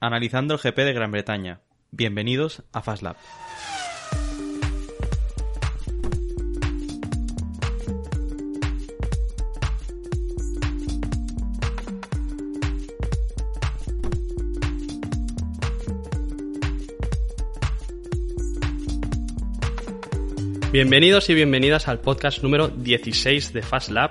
Analizando el GP de Gran Bretaña. Bienvenidos a FastLab. Bienvenidos y bienvenidas al podcast número 16 de FastLab,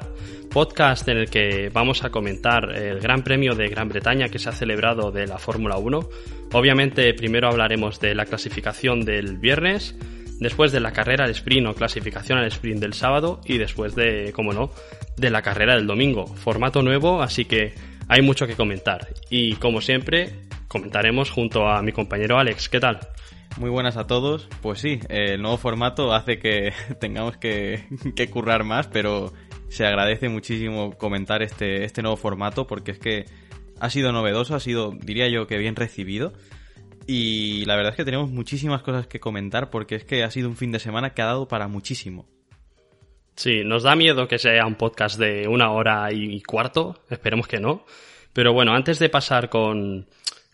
podcast en el que vamos a comentar el Gran Premio de Gran Bretaña que se ha celebrado de la Fórmula 1. Obviamente primero hablaremos de la clasificación del viernes, después de la carrera al sprint o clasificación al sprint del sábado y después de, como no, de la carrera del domingo. Formato nuevo, así que hay mucho que comentar. Y como siempre, comentaremos junto a mi compañero Alex. ¿Qué tal? Muy buenas a todos. Pues sí, el nuevo formato hace que tengamos que, currar más, pero se agradece muchísimo comentar este, este nuevo formato porque es que ha sido novedoso, ha sido, diría yo, que bien recibido. Y la verdad es que tenemos muchísimas cosas que comentar porque es que ha sido un fin de semana que ha dado para muchísimo. Sí, nos da miedo que sea un podcast de una hora y cuarto, esperemos que no. Pero bueno, antes de pasar con,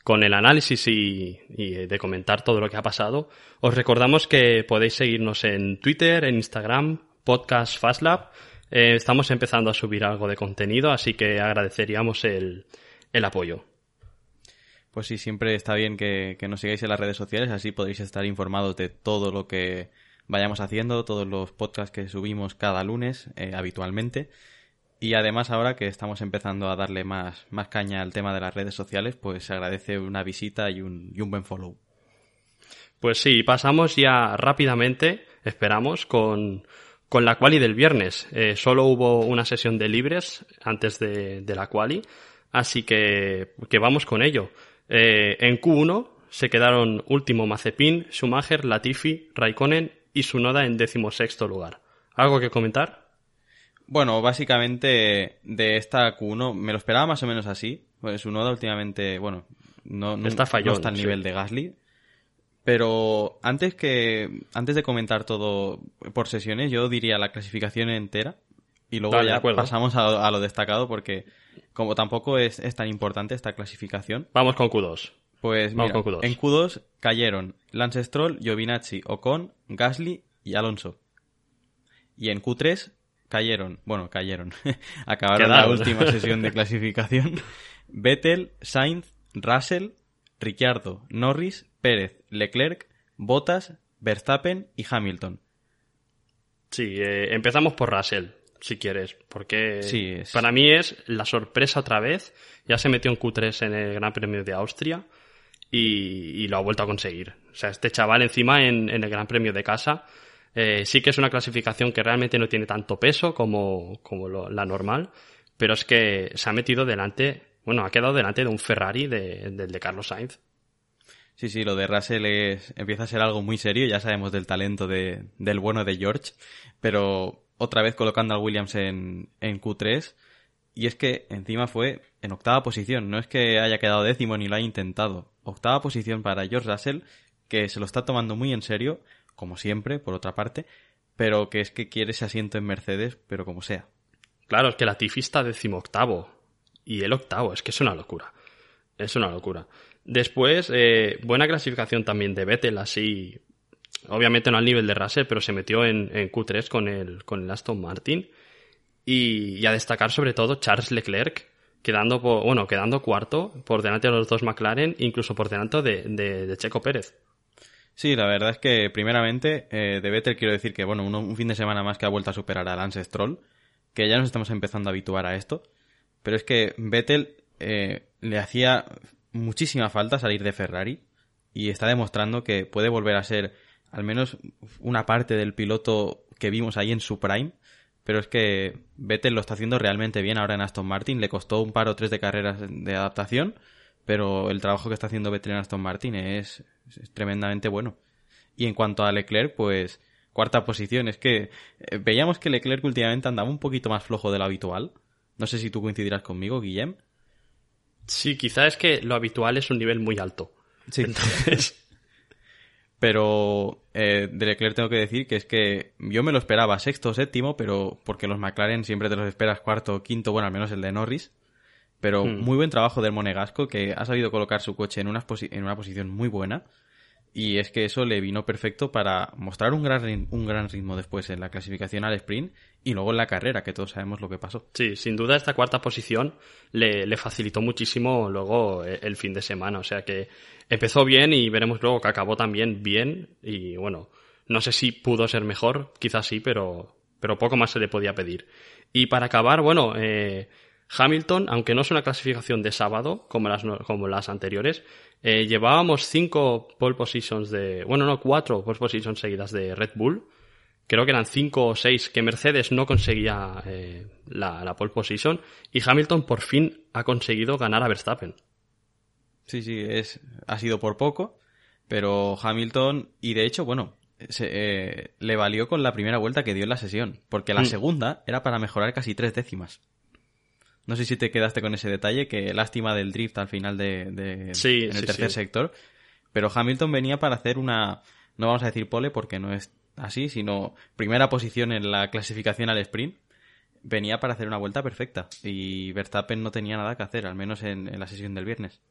con el análisis y, de comentar todo lo que ha pasado, os recordamos que podéis seguirnos en Twitter, en Instagram, Podcast FastLab. Eh, estamos empezando a subir algo de contenido, así que agradeceríamos el, apoyo. Pues sí, siempre está bien que, nos sigáis en las redes sociales, así podéis estar informados de todo lo que vayamos haciendo, todos los podcasts que subimos cada lunes eh, habitualmente. Y además ahora que estamos empezando a darle más, más caña al tema de las redes sociales, pues se agradece una visita y un, y un buen follow. Pues sí, pasamos ya rápidamente, esperamos, con, con la quali del viernes. Eh, solo hubo una sesión de libres antes de, de la quali, así que, que vamos con ello. Eh, en Q1 se quedaron último Mazepin, Schumacher, Latifi, Raikkonen y Sunoda en decimosexto lugar. ¿Algo que comentar? Bueno, básicamente de esta Q1 me lo esperaba más o menos así. Pues su noda últimamente, bueno, no, está, fallón, está al nivel de Gasly. Pero antes que antes de comentar todo por sesiones, yo diría la clasificación entera y luego ya pasamos a, lo destacado porque como tampoco es, tan importante esta clasificación. Vamos con Q2. Pues mira, en Q2 cayeron Lance Stroll, Giovinazzi, Ocon, Gasly y Alonso. Y en Q3 cayeron, bueno, cayeron, acabaron la última sesión de clasificación. Vettel, Sainz, Russell, Ricciardo, Norris, Pérez, Leclerc, Bottas, Verstappen y Hamilton. Sí, eh, empezamos por Russell, si quieres, porque para mí es la sorpresa otra vez. Ya se metió en Q3 en el Gran Premio de Austria y, lo ha vuelto a conseguir. O sea, este chaval encima en el Gran Premio de casa eh, sí que es una clasificación que realmente no tiene tanto peso como, la normal, pero es que se ha metido delante, bueno, ha quedado delante de un Ferrari del de, Carlos Sainz. Sí, sí, lo de Russell es, empieza a ser algo muy serio, ya sabemos del talento de, del bueno de George, pero otra vez colocando al Williams en, en Q3, y es que encima fue en octava posición, no es que haya quedado décimo ni lo haya intentado, octava posición para George Russell, que se lo está tomando muy en serio, como siempre, por otra parte, pero que es que quiere ese asiento en Mercedes, pero como sea. Claro, es que la Tifi está decimoctavo y el octavo, es que es una locura. Es una locura. Después, eh, buena clasificación también de Vettel, así, obviamente no al nivel de Russell, pero se metió en, Q3 con el, con el Aston Martin. Y, a destacar sobre todo Charles Leclerc, quedando, bueno, quedando cuarto por delante de los dos McLaren, incluso por delante de Checo Pérez. Sí, la verdad es que primeramente eh, de Vettel quiero decir que bueno, un, fin de semana más que ha vuelto a superar a Lance Stroll, que ya nos estamos empezando a habituar a esto, pero es que Vettel eh, le hacía muchísima falta salir de Ferrari y está demostrando que puede volver a ser al menos una parte del piloto que vimos ahí en su prime, pero es que Vettel lo está haciendo realmente bien ahora en Aston Martin. Le costó un par o tres de carreras de adaptación, pero el trabajo que está haciendo Vettel en Aston Martin es, es tremendamente bueno. Y en cuanto a Leclerc, pues cuarta posición. Es que eh, veíamos que Leclerc últimamente andaba un poquito más flojo de lo habitual. No sé si tú coincidirás conmigo, Guillem. Sí, quizá es que lo habitual es un nivel muy alto. Sí. pero eh, de Leclerc tengo que decir que es que yo me lo esperaba sexto o séptimo, pero porque los McLaren siempre te los esperas cuarto o quinto, bueno, al menos el de Norris. Pero Hmm. muy buen trabajo del Monegasco, que ha sabido colocar su coche en una, en una posición muy buena. Y es que eso le vino perfecto para mostrar un gran, un gran ritmo después en la clasificación al sprint y luego en la carrera, que todos sabemos lo que pasó. Sí, sin duda esta cuarta posición le, facilitó muchísimo luego el, el fin de semana. O sea que empezó bien y veremos luego que acabó también bien. Y bueno, no sé si pudo ser mejor, quizás sí, pero, pero poco más se le podía pedir. Y para acabar, bueno, eh, Hamilton, aunque no es una clasificación de sábado como las, como las anteriores, eh, llevábamos cinco pole positions de, bueno, no, cuatro pole positions seguidas de Red Bull creo que eran cinco o seis que Mercedes no conseguía eh, la, la pole position y Hamilton por fin ha conseguido ganar a Verstappen. Sí, sí, es, ha sido por poco, pero Hamilton, y de hecho, bueno, se, eh, le valió con la primera vuelta que dio en la sesión, porque la Mm. segunda era para mejorar casi tres décimas. No sé si te quedaste con ese detalle, que lástima del drift al final de, de- Sí, en el sí, tercer sí. sector, pero Hamilton venía para hacer una, no vamos a decir pole porque no es así, sino primera posición en la clasificación al sprint, venía para hacer una vuelta perfecta y Verstappen no tenía nada que hacer, al menos en- la sesión del viernes.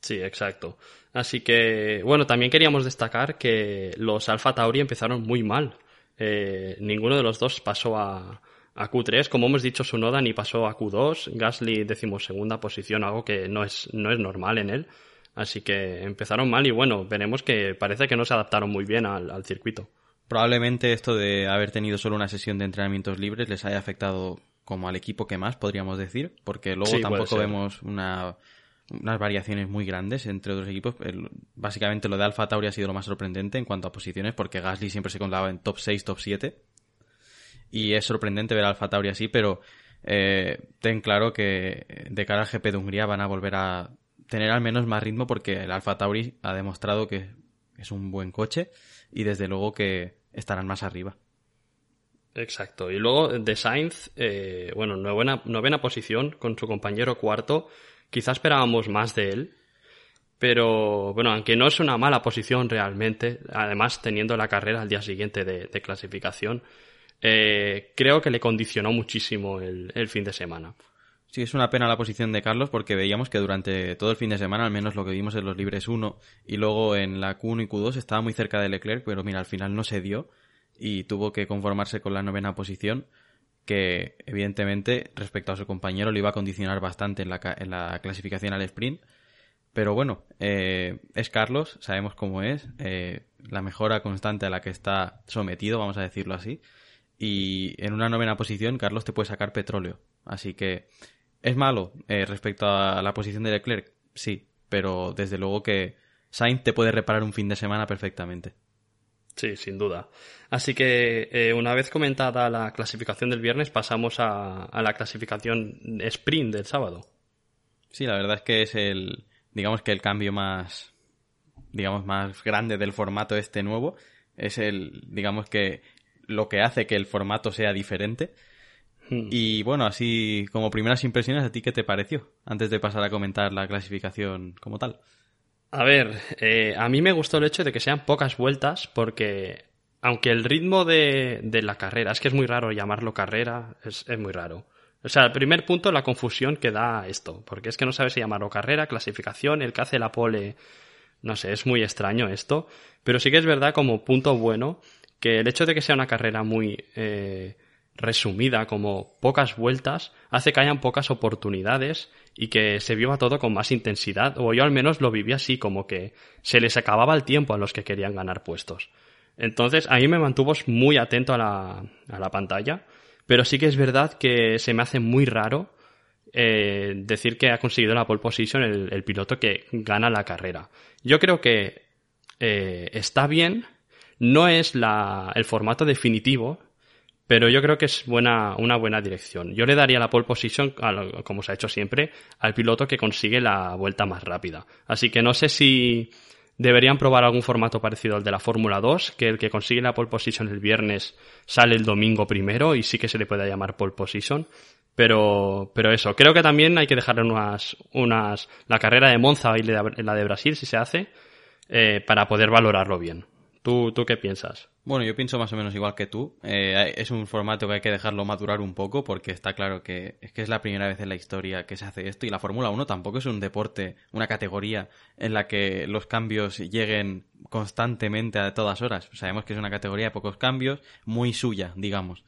Sí, exacto. Así que, bueno, también queríamos destacar que los Alfa Tauri empezaron muy mal. Eh, ninguno de los dos pasó a, a Q3. Como hemos dicho, Sunoda ni pasó a Q2. Gasly decimosegunda posición, algo que no es, no es normal en él. Así que empezaron mal y bueno, veremos que parece que no se adaptaron muy bien al, al circuito. Probablemente esto de haber tenido solo una sesión de entrenamientos libres les haya afectado como al equipo que más, podríamos decir, porque luego Sí, tampoco vemos una, unas variaciones muy grandes entre otros equipos. El- básicamente lo de Alfa Tauri ha sido lo más sorprendente en cuanto a posiciones, porque Gasly siempre se contaba en top 6, top 7. Y es sorprendente ver a Alfa Tauri así, pero eh, ten claro que de cara al GP de Hungría van a volver a tener al menos más ritmo porque el Alfa Tauri ha demostrado que es un buen coche y desde luego que estarán más arriba. Exacto. Y luego de Sainz, eh, bueno, novena, novena posición con su compañero cuarto. Quizá esperábamos más de él. Pero bueno, aunque no es una mala posición realmente, además teniendo la carrera al día siguiente de, clasificación, eh, creo que le condicionó muchísimo el, el fin de semana. Sí, es una pena la posición de Carlos porque veíamos que durante todo el fin de semana, al menos lo que vimos en los libres 1 y luego en la Q1 y Q2 estaba muy cerca de Leclerc, pero mira, al final no se dio y tuvo que conformarse con la novena posición que evidentemente respecto a su compañero le iba a condicionar bastante en la, en la clasificación al sprint. Pero bueno, eh, es Carlos, sabemos cómo es, eh, la mejora constante a la que está sometido, vamos a decirlo así. Y en una novena posición, Carlos te puede sacar petróleo. Así que, ¿es malo eh, respecto a la posición de Leclerc? Sí, pero desde luego que Sainz te puede reparar un fin de semana perfectamente. Sí, sin duda. Así que eh, una vez comentada la clasificación del viernes, pasamos a, a la clasificación sprint del sábado. Sí, la verdad es que es el, digamos que el cambio más, digamos, más grande del formato este nuevo. Es el, digamos que lo que hace que el formato sea diferente. Hmm. Y bueno, así como primeras impresiones, ¿a ti qué te pareció? Antes de pasar a comentar la clasificación como tal. A ver, eh, a mí me gustó el hecho de que sean pocas vueltas porque aunque el ritmo de, de la carrera, es que es muy raro llamarlo carrera, es, es muy raro. O sea, el primer punto, la confusión que da esto, porque es que no sabes si llamarlo carrera, clasificación, el que hace la pole, no sé, es muy extraño esto, pero sí que es verdad como punto bueno que el hecho de que sea una carrera muy eh, resumida, como pocas vueltas, hace que hayan pocas oportunidades y que se viva todo con más intensidad, o yo al menos lo viví así, como que se les acababa el tiempo a los que querían ganar puestos. Entonces, a mí me mantuvo muy atento a la, a la pantalla, pero sí que es verdad que se me hace muy raro eh, decir que ha conseguido la pole position el, el piloto que gana la carrera. Yo creo que eh, está bien, no es la, el formato definitivo, pero yo creo que es buena, una buena dirección. Yo le daría la pole position, como se ha hecho siempre, al piloto que consigue la vuelta más rápida. Así que no sé si deberían probar algún formato parecido al de la Fórmula 2, que el que consigue la pole position el viernes sale el domingo primero y sí que se le puede llamar pole position. Pero, pero eso, creo que también hay que dejarle unas, unas, la carrera de Monza y la de Brasil, si se hace, eh, para poder valorarlo bien. ¿Tú, ¿Tú qué piensas? Bueno, yo pienso más o menos igual que tú. Eh, es un formato que hay que dejarlo madurar un poco porque está claro que es que es la primera vez en la historia que se hace esto y la Fórmula 1 tampoco es un deporte, una categoría en la que los cambios lleguen constantemente a todas horas. Sabemos que es una categoría de pocos cambios, muy suya, digamos.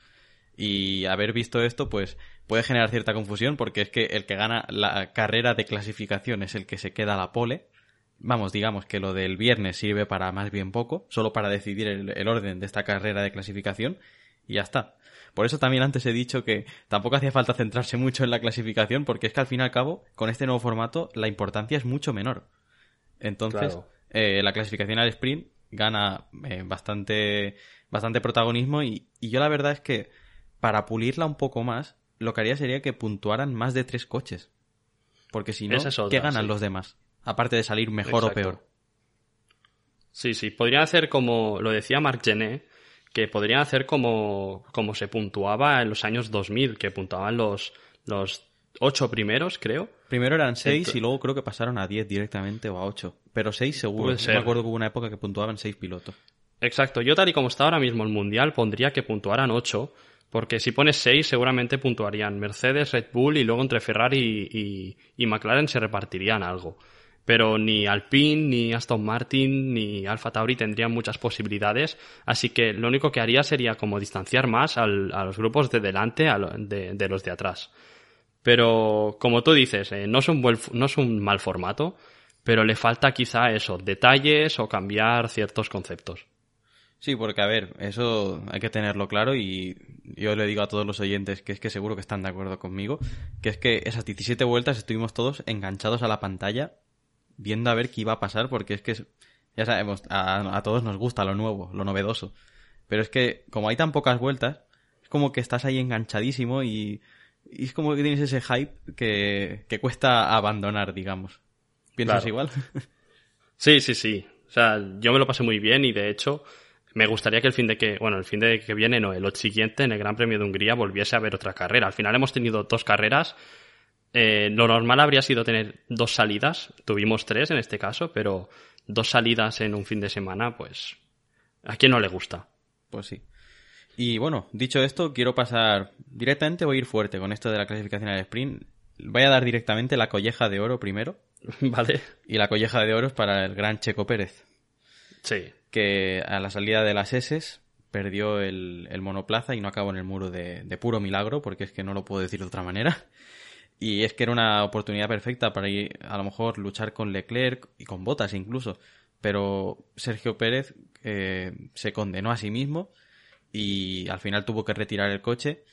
Y haber visto esto, pues puede generar cierta confusión porque es que el que gana la carrera de clasificación es el que se queda a la pole vamos, digamos que lo del viernes sirve para más bien poco, solo para decidir el, orden de esta carrera de clasificación y ya está. Por eso también antes he dicho que tampoco hacía falta centrarse mucho en la clasificación, porque es que al fin y al cabo, con este nuevo formato, la importancia es mucho menor. Entonces, eh, la clasificación al sprint gana eh, bastante, bastante protagonismo y, yo la verdad es que para pulirla un poco más, lo que haría sería que puntuaran más de tres coches. Porque si no, ¿qué ganan los demás? Aparte de salir mejor o peor. Sí, sí, podrían hacer como lo decía Marc Gené, que podrían hacer como, como se puntuaba en los años 2000, que puntuaban los, los ocho primeros, creo. Primero eran seis y luego creo que pasaron a diez directamente o a ocho. Pero seis seguro. Yo me acuerdo que hubo una época que puntuaban seis pilotos. Exacto. Yo tal y como está ahora mismo el Mundial pondría que puntuaran ocho, porque si pones seis seguramente puntuarían Mercedes, Red Bull y luego entre Ferrari y, y McLaren se repartirían algo pero ni Alpine, ni Aston Martin, ni Alfa Tauri tendrían muchas posibilidades, así que lo único que haría sería como distanciar más a los grupos de delante de, los de atrás. Pero como tú dices, eh, no, es un no es un mal formato, pero le falta quizá eso, detalles o cambiar ciertos conceptos. Sí, porque a ver, eso hay que tenerlo claro y yo le digo a todos los oyentes que es que seguro que están de acuerdo conmigo, que es que esas 17 vueltas estuvimos todos enganchados a la pantalla viendo a ver qué iba a pasar, porque es que, ya sabemos, a, todos nos gusta lo nuevo, lo novedoso. Pero es que, como hay tan pocas vueltas, es como que estás ahí enganchadísimo y, es como que tienes ese hype que, que cuesta abandonar, digamos. ¿Piensas igual? sí, sí, sí. O sea, yo me lo pasé muy bien y de hecho me gustaría que el fin de que, bueno, el fin de que viene, no, el siguiente, en el Gran Premio de Hungría, volviese a haber otra carrera. Al final hemos tenido dos carreras eh, lo normal habría sido tener dos salidas, tuvimos tres en este caso, pero dos salidas en un fin de semana, pues a quién no le gusta. Pues sí. Y bueno, dicho esto, quiero pasar directamente, voy a ir fuerte con esto de la clasificación al sprint. Voy a dar directamente la colleja de oro primero. vale. Y la colleja de oro es para el gran Checo Pérez. Sí. Que a la salida de las S perdió el, monoplaza y no acabó en el muro de, de, puro milagro, porque es que no lo puedo decir de otra manera. Y es que era una oportunidad perfecta para ir, a lo mejor, luchar con Leclerc y con Botas incluso. Pero Sergio Pérez eh, se condenó a sí mismo y al final tuvo que retirar el coche.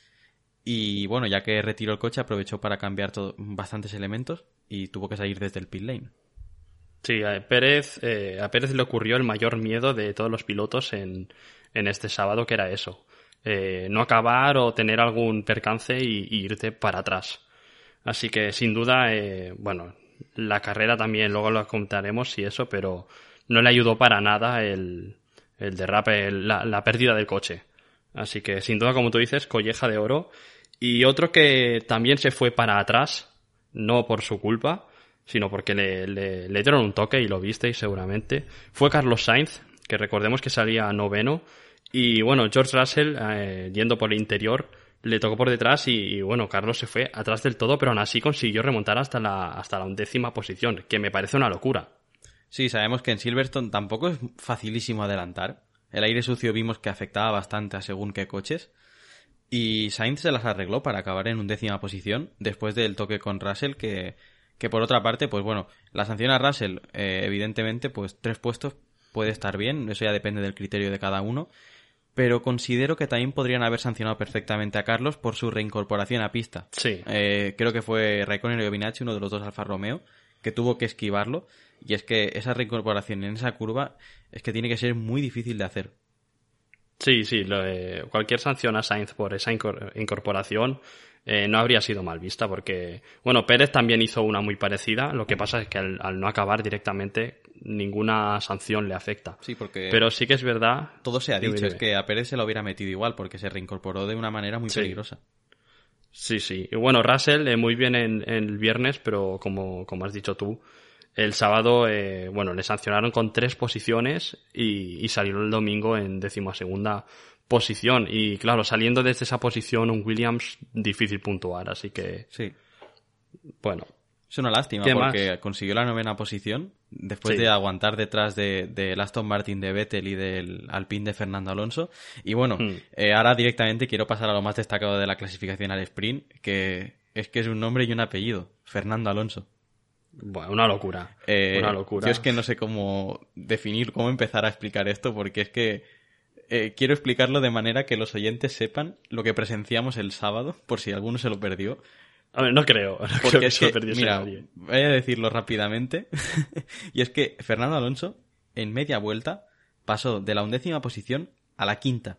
Y bueno, ya que retiró el coche, aprovechó para cambiar bastantes elementos y tuvo que salir desde el pit lane. Sí, a Pérez, eh, a Pérez le ocurrió el mayor miedo de todos los pilotos en, en este sábado, que era eso. Eh, no acabar o tener algún percance y irte para atrás. Así que sin duda, eh, bueno, la carrera también, luego lo contaremos y eso, pero no le ayudó para nada el, el derrape, la, pérdida del coche. Así que sin duda, como tú dices, colleja de oro. Y otro que también se fue para atrás, no por su culpa, sino porque le, le, dieron un toque y lo visteis seguramente, fue Carlos Sainz, que recordemos que salía noveno. Y bueno, George Russell, eh, yendo por el interior, le tocó por detrás y, bueno, Carlos se fue atrás del todo, pero aún así consiguió remontar hasta la, hasta la undécima posición, que me parece una locura. Sí, sabemos que en Silverstone tampoco es facilísimo adelantar. El aire sucio vimos que afectaba bastante a según qué coches. Y Sainz se las arregló para acabar en undécima posición después del toque con Russell que, que por otra parte, pues bueno, la sanción a Russell, eh, evidentemente, pues tres puestos puede estar bien, eso ya depende del criterio de cada uno pero considero que también podrían haber sancionado perfectamente a Carlos por su reincorporación a pista. Sí. Eh, creo que fue Raikkonen y Giovinacci, uno de los dos Alfa Romeo, que tuvo que esquivarlo. Y es que esa reincorporación en esa curva es que tiene que ser muy difícil de hacer. Sí, sí, cualquier sanción a Sainz por esa incorporación eh, no habría sido mal vista porque, bueno, Pérez también hizo una muy parecida, lo que pasa es que al, no acabar directamente ninguna sanción le afecta. Sí, porque... Pero sí que es verdad... Todo se ha dicho, es que a Pérez se lo hubiera metido igual porque se reincorporó de una manera muy peligrosa. Sí, sí. Y bueno, Russell eh, muy bien en, el viernes, pero como, como has dicho tú, el sábado, eh, bueno, le sancionaron con tres posiciones y, y salió el domingo en decimosegunda posición. Y claro, saliendo desde esa posición, un Williams difícil puntuar, así que. Sí. Bueno. Es una lástima porque consiguió la novena posición después de aguantar detrás de, de Aston Martin de Vettel y del Alpine de Fernando Alonso. Y bueno, hmm. eh, ahora directamente quiero pasar a lo más destacado de la clasificación al sprint, que es que es un nombre y un apellido, Fernando Alonso. Bueno, una locura. Eh, una locura. Yo es que no sé cómo definir, cómo empezar a explicar esto, porque es que eh, quiero explicarlo de manera que los oyentes sepan lo que presenciamos el sábado, por si alguno se lo perdió. A ver, no creo. Porque es que, mira, voy a decirlo rápidamente. y es que Fernando Alonso, en media vuelta, pasó de la undécima posición a la quinta.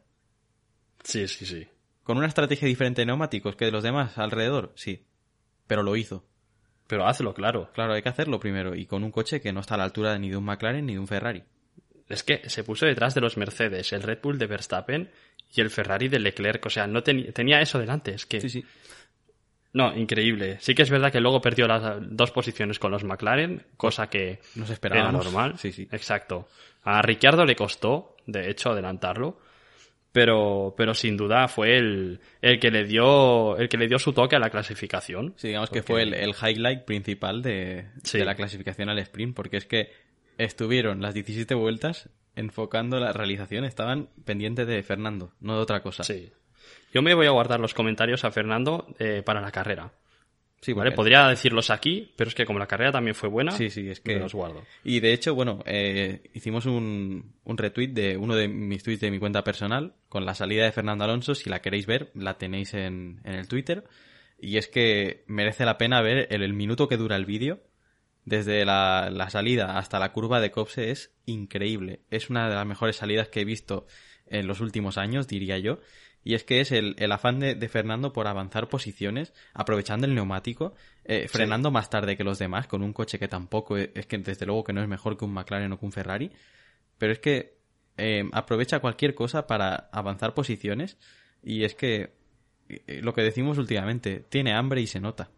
Sí, sí, sí. ¿Con una estrategia diferente de neumáticos que de los demás alrededor? Sí. Pero lo hizo. Pero hazlo, claro. Claro, hay que hacerlo primero. Y con un coche que no está a la altura ni de un McLaren ni de un Ferrari es que se puso detrás de los Mercedes, el Red Bull de Verstappen y el Ferrari de Leclerc. O sea, no tenía eso delante. Es que. Sí, sí. No, increíble. Sí que es verdad que luego perdió las dos posiciones con los McLaren, cosa que Nos era normal. Sí, sí. Exacto. A Ricciardo le costó, de hecho, adelantarlo. Pero, pero sin duda fue el, el que le dio el que le dio su toque a la clasificación. Sí, digamos que fue el, highlight principal de, de la clasificación al sprint, porque es que estuvieron las 17 vueltas enfocando la realización, estaban pendientes de Fernando, no de otra cosa. Sí. Yo me voy a guardar los comentarios a Fernando eh, para la carrera. Sí, ¿Vale? Podría decirlos aquí, pero es que como la carrera también fue buena, sí, sí, es que los guardo. Y de hecho, bueno, eh, hicimos un, un retweet de uno de mis tweets de mi cuenta personal con la salida de Fernando Alonso. Si la queréis ver, la tenéis en, en el Twitter. Y es que merece la pena ver el minuto que dura el vídeo desde la, salida hasta la curva de Copse es increíble. Es una de las mejores salidas que he visto en los últimos años, diría yo. Y es que es el, afán de, Fernando por avanzar posiciones, aprovechando el neumático, eh, frenando más tarde que los demás, con un coche que tampoco es, que desde luego que no es mejor que un McLaren o que un Ferrari. Pero es que eh, aprovecha cualquier cosa para avanzar posiciones. Y es que eh, lo que decimos últimamente, tiene hambre y se nota.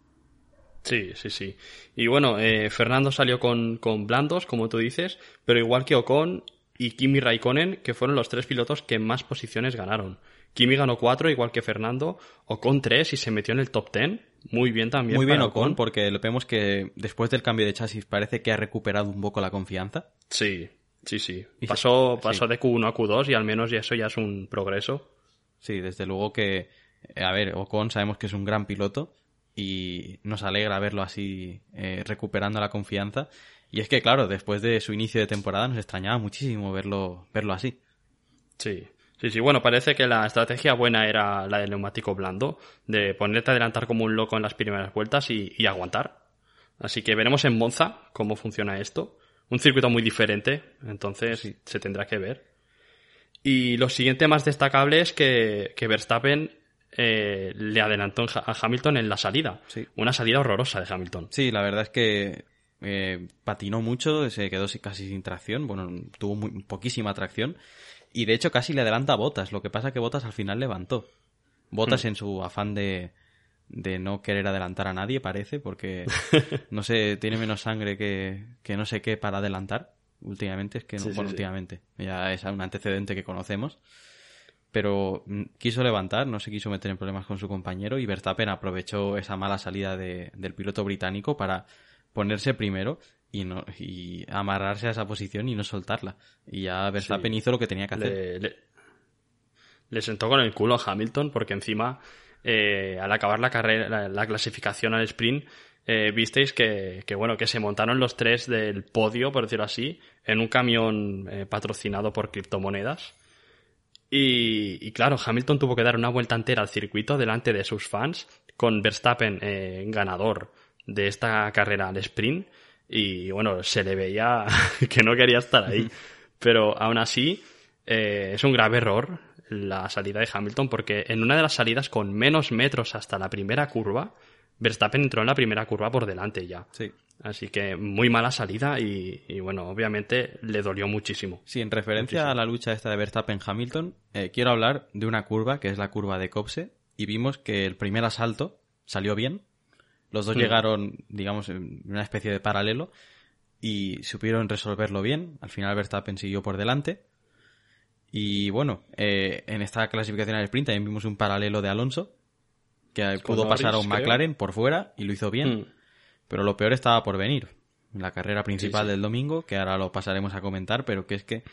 Sí, sí, sí. Y bueno, eh, Fernando salió con, con blandos, como tú dices, pero igual que Ocon y Kimi Raikkonen, que fueron los tres pilotos que más posiciones ganaron. Kimi ganó cuatro, igual que Fernando, Ocon tres y se metió en el top ten. Muy bien también. Muy bien Ocon, porque lo vemos que después del cambio de chasis parece que ha recuperado un poco la confianza. Sí, sí, sí. Pasó, pasó de Q1 a Q2 y al menos eso ya es un progreso. Sí, desde luego que, eh, a ver, Ocon sabemos que es un gran piloto, y nos alegra verlo así eh, recuperando la confianza. Y es que, claro, después de su inicio de temporada nos extrañaba muchísimo verlo, verlo así. Sí, sí, sí. Bueno, parece que la estrategia buena era la del neumático blando, de ponerte a adelantar como un loco en las primeras vueltas y, aguantar. Así que veremos en Monza cómo funciona esto. Un circuito muy diferente, entonces se tendrá que ver. Y lo siguiente más destacable es que, que Verstappen eh, le adelantó a Hamilton en la salida. Una salida horrorosa de Hamilton. Sí, la verdad es que eh, patinó mucho, se quedó casi sin tracción, bueno, tuvo muy, poquísima tracción y de hecho casi le adelanta a Botas, lo que pasa que Botas al final levantó. Botas hmm. en su afán de, de no querer adelantar a nadie, parece, porque, no sé, tiene menos sangre que, que no sé qué para adelantar. Últimamente, es que no, bueno, últimamente, ya es un antecedente que conocemos pero mm, quiso levantar, no se quiso meter en problemas con su compañero y Verstappen aprovechó esa mala salida del piloto británico para ponerse primero y, no, y amarrarse a esa posición y no soltarla. Y ya Verstappen hizo lo que tenía que hacer. Le, sentó con el culo a Hamilton porque encima eh, al acabar la carrera, la, clasificación al sprint, eh, visteis que, que, bueno, que se montaron los tres del podio, por decirlo así, en un camión eh, patrocinado por criptomonedas y, claro, Hamilton tuvo que dar una vuelta entera al circuito delante de sus fans, con Verstappen ganador de esta carrera al sprint. Y bueno, se le veía que no quería estar ahí. Pero aún así, eh, es un grave error la salida de Hamilton porque en una de las salidas con menos metros hasta la primera curva, Verstappen entró en la primera curva por delante ya. Sí. Así que muy mala salida y, bueno, obviamente le dolió muchísimo. Sí, en referencia a la lucha esta de Verstappen-Hamilton, eh, quiero hablar de una curva que es la curva de Copse y vimos que el primer asalto salió bien. Los dos Hmm. llegaron, digamos, en una especie de paralelo y supieron resolverlo bien. Al final Verstappen siguió por delante. Y bueno, eh, en esta clasificación al sprint también vimos un paralelo de Alonso, que pudo pasar a un creo. McLaren por fuera y lo hizo bien. Mm. Pero lo peor estaba por venir. En la carrera principal Sí, sí. del domingo, que ahora lo pasaremos a comentar, pero que es que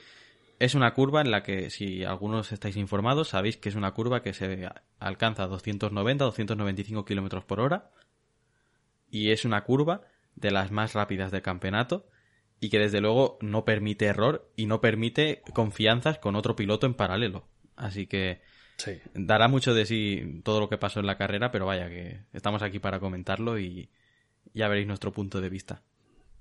es una curva en la que, si algunos estáis informados, sabéis que es una curva que se alcanza a 290, 295 kilómetros por hora. Y es una curva de las más rápidas del campeonato y que desde luego no permite error y no permite confianzas con otro piloto en paralelo. Así que Sí. dará mucho de sí todo lo que pasó en la carrera, pero vaya que estamos aquí para comentarlo y ya veréis nuestro punto de vista.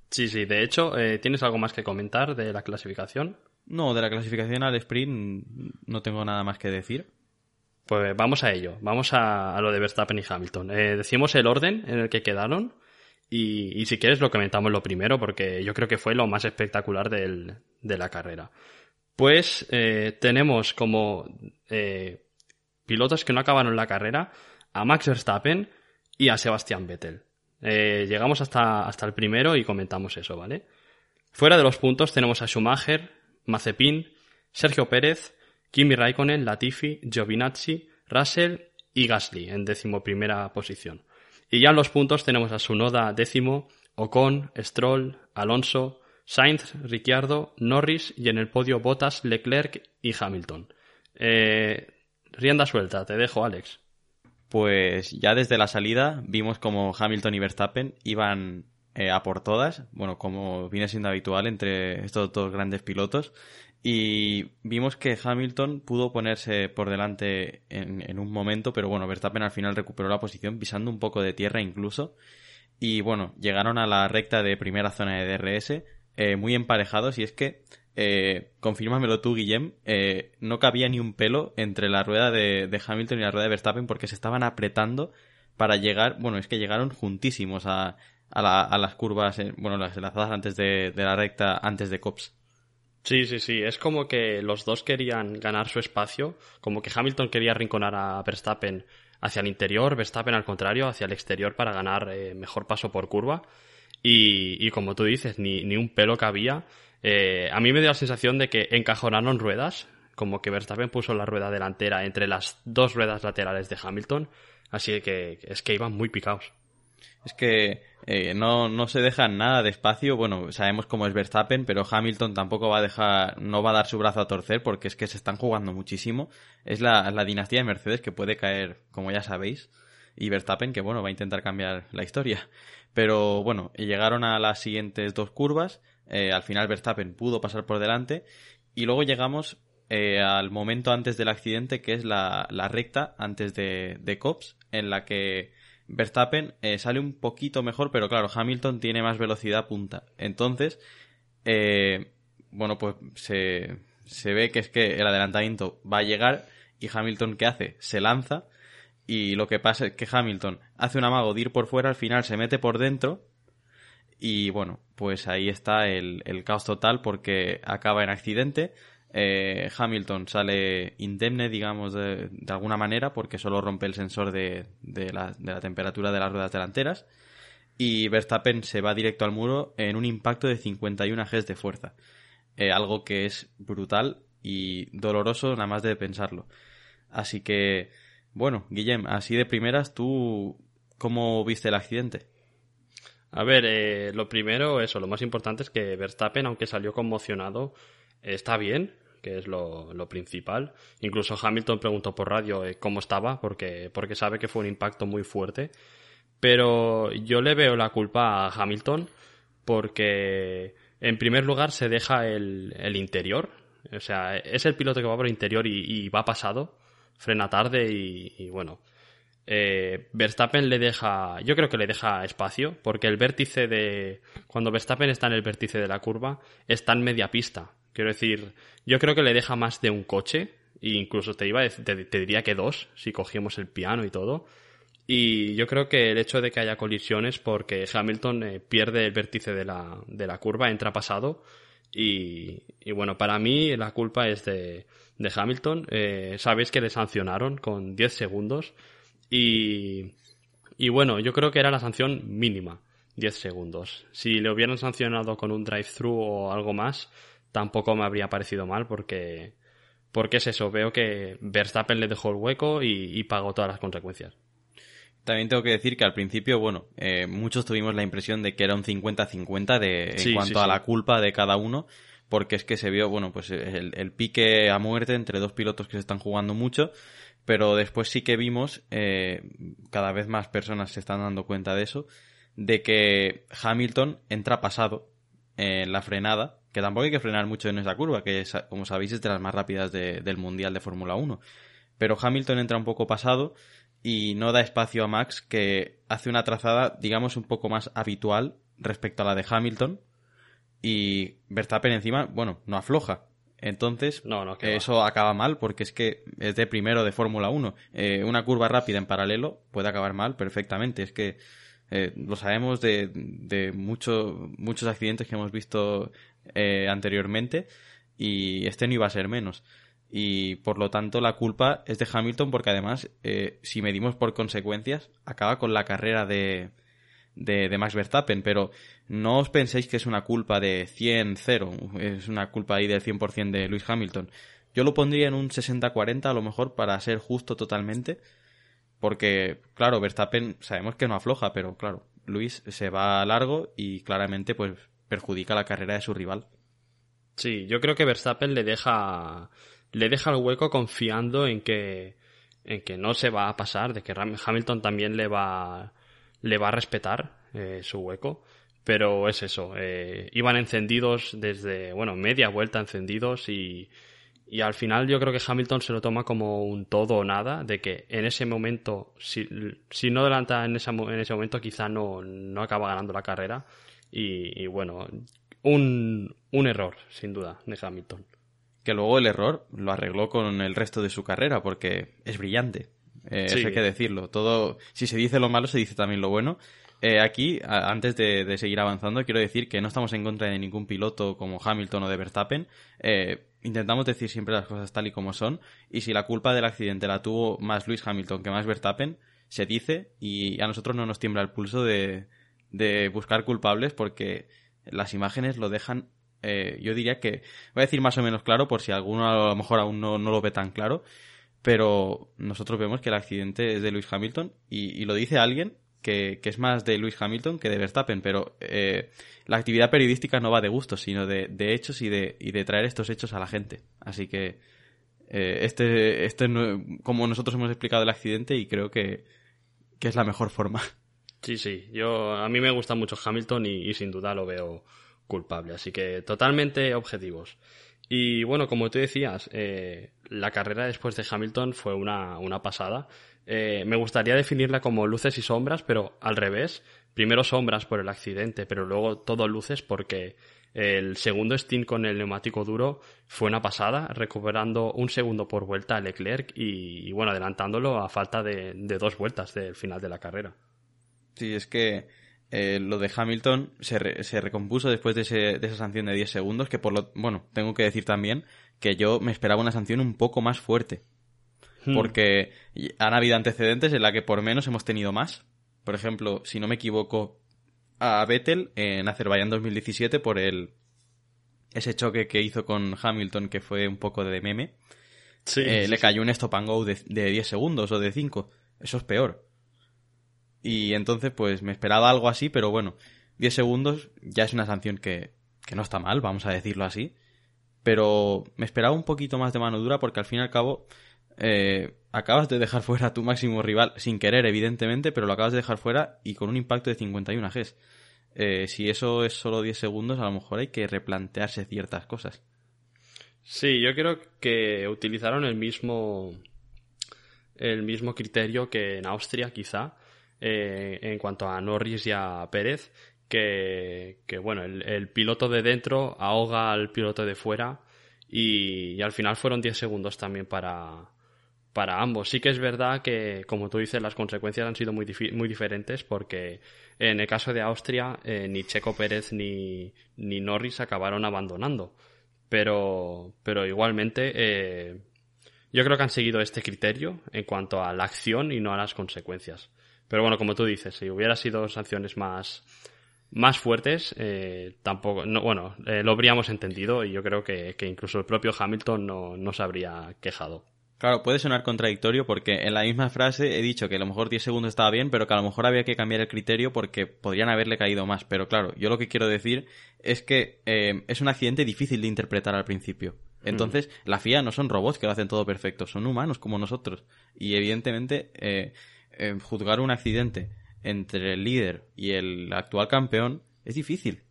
Sí, sí. De hecho, eh, ¿tienes algo más que comentar de la clasificación? No, de la clasificación al sprint no tengo nada más que decir. Pues vamos a ello. Vamos a, lo de Verstappen y Hamilton. Eh, decimos el orden en el que quedaron y, si quieres lo comentamos lo primero porque yo creo que fue lo más espectacular de la carrera. Pues eh, tenemos como eh, pilotos que no acabaron la carrera a Max Verstappen y a Sebastian Vettel. Eh, llegamos hasta, hasta el primero y comentamos eso, ¿vale? Fuera de los puntos tenemos a Schumacher, Mazepin, Sergio Pérez, Kimi Raikkonen, Latifi, Giovinazzi, Russell y Gasly en decimoprimera posición. Y ya en los puntos tenemos a Sunoda décimo, Ocon, Stroll, Alonso, Sainz, Ricciardo, Norris y en el podio Bottas, Leclerc y Hamilton. Eh, rienda suelta, te dejo, Alex. Pues ya desde la salida vimos como Hamilton y Verstappen iban eh, a por todas, bueno, como viene siendo habitual entre estos dos grandes pilotos, y vimos que Hamilton pudo ponerse por delante en, en un momento, pero bueno, Verstappen al final recuperó la posición pisando un poco de tierra incluso, y bueno, llegaron a la recta de primera zona de DRS eh, muy emparejados y es que, eh, confírmamelo tú Guillem, eh, no cabía ni un pelo entre la rueda de, Hamilton y la rueda de Verstappen porque se estaban apretando para llegar, bueno, es que llegaron juntísimos a las curvas, eh, bueno, las enlazadas antes de, de la recta, antes de Cops. Sí, sí, sí. Es como que los dos querían ganar su espacio, como que Hamilton quería arrinconar a Verstappen hacia el interior, Verstappen al contrario, hacia el exterior para ganar eh, mejor paso por curva. Y, y como tú dices, ni, ni un pelo cabía. Eh, a mí me dio la sensación de que encajonaron ruedas, como que Verstappen puso la rueda delantera entre las dos ruedas laterales de Hamilton. Así que es que iban muy picados. Es que eh, no, no se dejan nada de espacio. Bueno, sabemos cómo es Verstappen, pero Hamilton tampoco va a dejar, no va a dar su brazo a torcer porque es que se están jugando muchísimo. Es la, la dinastía de Mercedes que puede caer, como ya sabéis. Y Verstappen, que bueno, va a intentar cambiar la historia. Pero bueno, llegaron a las siguientes dos curvas. eh, al final Verstappen pudo pasar por delante. Y luego llegamos eh, al momento antes del accidente, que es la, la recta antes de, de Cops, en la que Verstappen eh, sale un poquito mejor, pero claro, Hamilton tiene más velocidad punta. Entonces, eh, bueno, pues se, se ve que es que el adelantamiento va a llegar y Hamilton, ¿qué hace? Se lanza y lo que pasa es que Hamilton hace un amago de ir por fuera, al final se mete por dentro y bueno, pues ahí está el, el caos total porque acaba en accidente. Eh, Hamilton sale indemne, digamos, de, alguna manera, porque solo rompe el sensor de, la, temperatura de las ruedas delanteras. Y Verstappen se va directo al muro en un impacto de 51 Gs de fuerza. Eh, algo que es brutal y doloroso nada más de pensarlo. Así que, bueno, Guillem, así de primeras, ¿tú cómo viste el accidente? A ver, eh, lo primero, eso, lo más importante es que Verstappen, aunque salió conmocionado, está bien, que es lo, lo principal. Incluso Hamilton preguntó por radio eh, cómo estaba, porque, porque sabe que fue un impacto muy fuerte. Pero yo le veo la culpa a Hamilton porque, en primer lugar, se deja el, el interior. O sea, es el piloto que va por el interior y, va pasado, frena tarde y, y bueno, eh, Verstappen le deja, yo creo que le deja espacio, porque el vértice de, cuando Verstappen está en el vértice de la curva, está en media pista. Quiero decir, yo creo que le deja más de un coche e incluso te, iba te, diría que dos, si cogíamos el piano y todo. Y yo creo que el hecho de que haya colisiones porque Hamilton eh, pierde el vértice de la, de la curva, entra pasado. Y, bueno, para mí la culpa es de, de Hamilton. Eh, sabéis que le sancionaron con 10 segundos. Y, y bueno, yo creo que era la sanción mínima, 10 segundos. Si le hubieran sancionado con un drive-thru o algo más, tampoco me habría parecido mal porque, porque es eso, veo que Verstappen le dejó el hueco y, pagó todas las consecuencias. También tengo que decir que al principio, bueno, eh, muchos tuvimos la impresión de que era un 50-50 en cuanto a la culpa de cada uno, porque es que se vio, bueno, pues el, pique a muerte entre dos pilotos que se están jugando mucho, pero después sí que vimos, eh, cada vez más personas se están dando cuenta de eso, de que Hamilton entra pasado en la frenada que tampoco hay que frenar mucho en esa curva, que como sabéis es de las más rápidas del Mundial de Fórmula 1. Pero Hamilton entra un poco pasado y no da espacio a Max, que hace una trazada, digamos, un poco más habitual respecto a la de Hamilton. Y Verstappen encima, bueno, no afloja. Entonces, eso acaba mal porque es que es de primero de Fórmula 1. Eh, una curva rápida en paralelo puede acabar mal perfectamente. Es que eh, lo sabemos de, de muchos accidentes que hemos visto eh, anteriormente y este no iba a ser menos. Y por lo tanto la culpa es de Hamilton porque además, eh, si medimos por consecuencias, acaba con la carrera de, de, Max Verstappen. Pero no os penséis que es una culpa de 100-0, es una culpa ahí del 100% de Lewis Hamilton. Yo lo pondría en un 60-40 a lo mejor para ser justo totalmente. Porque, claro, Verstappen sabemos que no afloja, pero claro, Luis se va largo y claramente pues perjudica la carrera de su rival. Sí, yo creo que Verstappen le deja le deja el hueco confiando en que en que no se va a pasar, de que Hamilton también le va le va a respetar eh, su hueco, pero es eso, eh, iban encendidos desde bueno media vuelta encendidos y y al final yo creo que Hamilton se lo toma como un todo o nada, de que en ese momento, si, si no adelanta en, en ese momento, quizá no, no acaba ganando la carrera. Y, bueno, un, un error, sin duda, de Hamilton. Que luego el error lo arregló con el resto de su carrera, porque es brillante. Eh, Eso hay que decirlo. Todo, si se dice lo malo, se dice también lo bueno. Eh, aquí, antes de, seguir avanzando, quiero decir que no estamos en contra de ningún piloto como Hamilton o de Verstappen. Eh, intentamos decir siempre las cosas tal y como son. Y si la culpa del accidente la tuvo más Luis Hamilton que más Verstappen, se dice y a nosotros no nos tiembla el pulso de, de buscar culpables porque las imágenes lo dejan, eh, yo diría que, voy a decir más o menos claro por si alguno a lo mejor aún no, lo ve tan claro, pero nosotros vemos que el accidente es de Lewis Hamilton y, lo dice alguien que, es más de Lewis Hamilton que de Verstappen, pero eh, la actividad periodística no va de gustos, sino de, hechos y de, y de traer estos hechos a la gente. Así que eh, este, este como nosotros hemos explicado el accidente y creo que, que es la mejor forma. Sí, sí. Yo, a mí me gusta mucho Hamilton y, sin duda lo veo culpable. Así que totalmente objetivos. Y bueno, como tú decías, eh, la carrera después de Hamilton fue una, una pasada. Eh, me gustaría definirla como luces y sombras, pero al revés. Primero sombras por el accidente, pero luego todo luces porque el segundo stint con el neumático duro fue una pasada, recuperando un segundo por vuelta a Leclerc y, bueno, adelantándolo a falta de dos vueltas del final de la carrera. Sí, es que eh, lo de Hamilton se, se recompuso después de, esa sanción de 10 segundos, que por lo... Bueno, tengo que decir también que yo me esperaba una sanción un poco más fuerte. Hmm. Porque han habido antecedentes en la que por menos hemos tenido más. Por ejemplo, si no me equivoco, a Vettel en Azerbaiyán 2017 por el ese choque que hizo con Hamilton que fue un poco de meme. Sí, eh, le cayó un stop and go de, de 10 segundos o de 5. Eso es peor. Y entonces, pues me esperaba algo así, pero bueno, 10 segundos ya es una sanción que, que no está mal, vamos a decirlo así. Pero me esperaba un poquito más de mano dura porque al fin y al cabo eh, acabas de dejar fuera a tu máximo rival, sin querer, evidentemente, pero lo acabas de dejar fuera y con un impacto de 51 Gs. Eh, si eso es solo 10 segundos, a lo mejor hay que replantearse ciertas cosas. Sí, yo creo que utilizaron el mismo el mismo criterio que en Austria, quizá, eh, en cuanto a Norris y a Pérez, que, bueno, el, piloto de dentro ahoga al piloto de fuera y, al final fueron 10 segundos también para, para ambos. Sí que es verdad que, como tú dices, las consecuencias han sido muy, diferentes porque en el caso de Austria eh, ni Checo Pérez ni, ni Norris acabaron abandonando. Pero, pero igualmente eh, yo creo que han seguido este criterio en cuanto a la acción y no a las consecuencias. Pero bueno, como tú dices, si hubiera sido sanciones más, más fuertes, eh, tampoco, no, bueno, eh, lo habríamos entendido y yo creo que, incluso el propio Hamilton no, no se habría quejado. Claro, puede sonar contradictorio porque en la misma frase he dicho que a lo mejor 10 segundos estaba bien, pero que a lo mejor había que cambiar el criterio porque podrían haberle caído más. Pero claro, yo lo que quiero decir es que eh, es un accidente difícil de interpretar al principio. Mm. Entonces, la FIA no son robots que lo hacen todo perfecto, son humanos como nosotros. Y evidentemente, eh, eh, juzgar un accidente entre el líder y el actual campeón es difícil.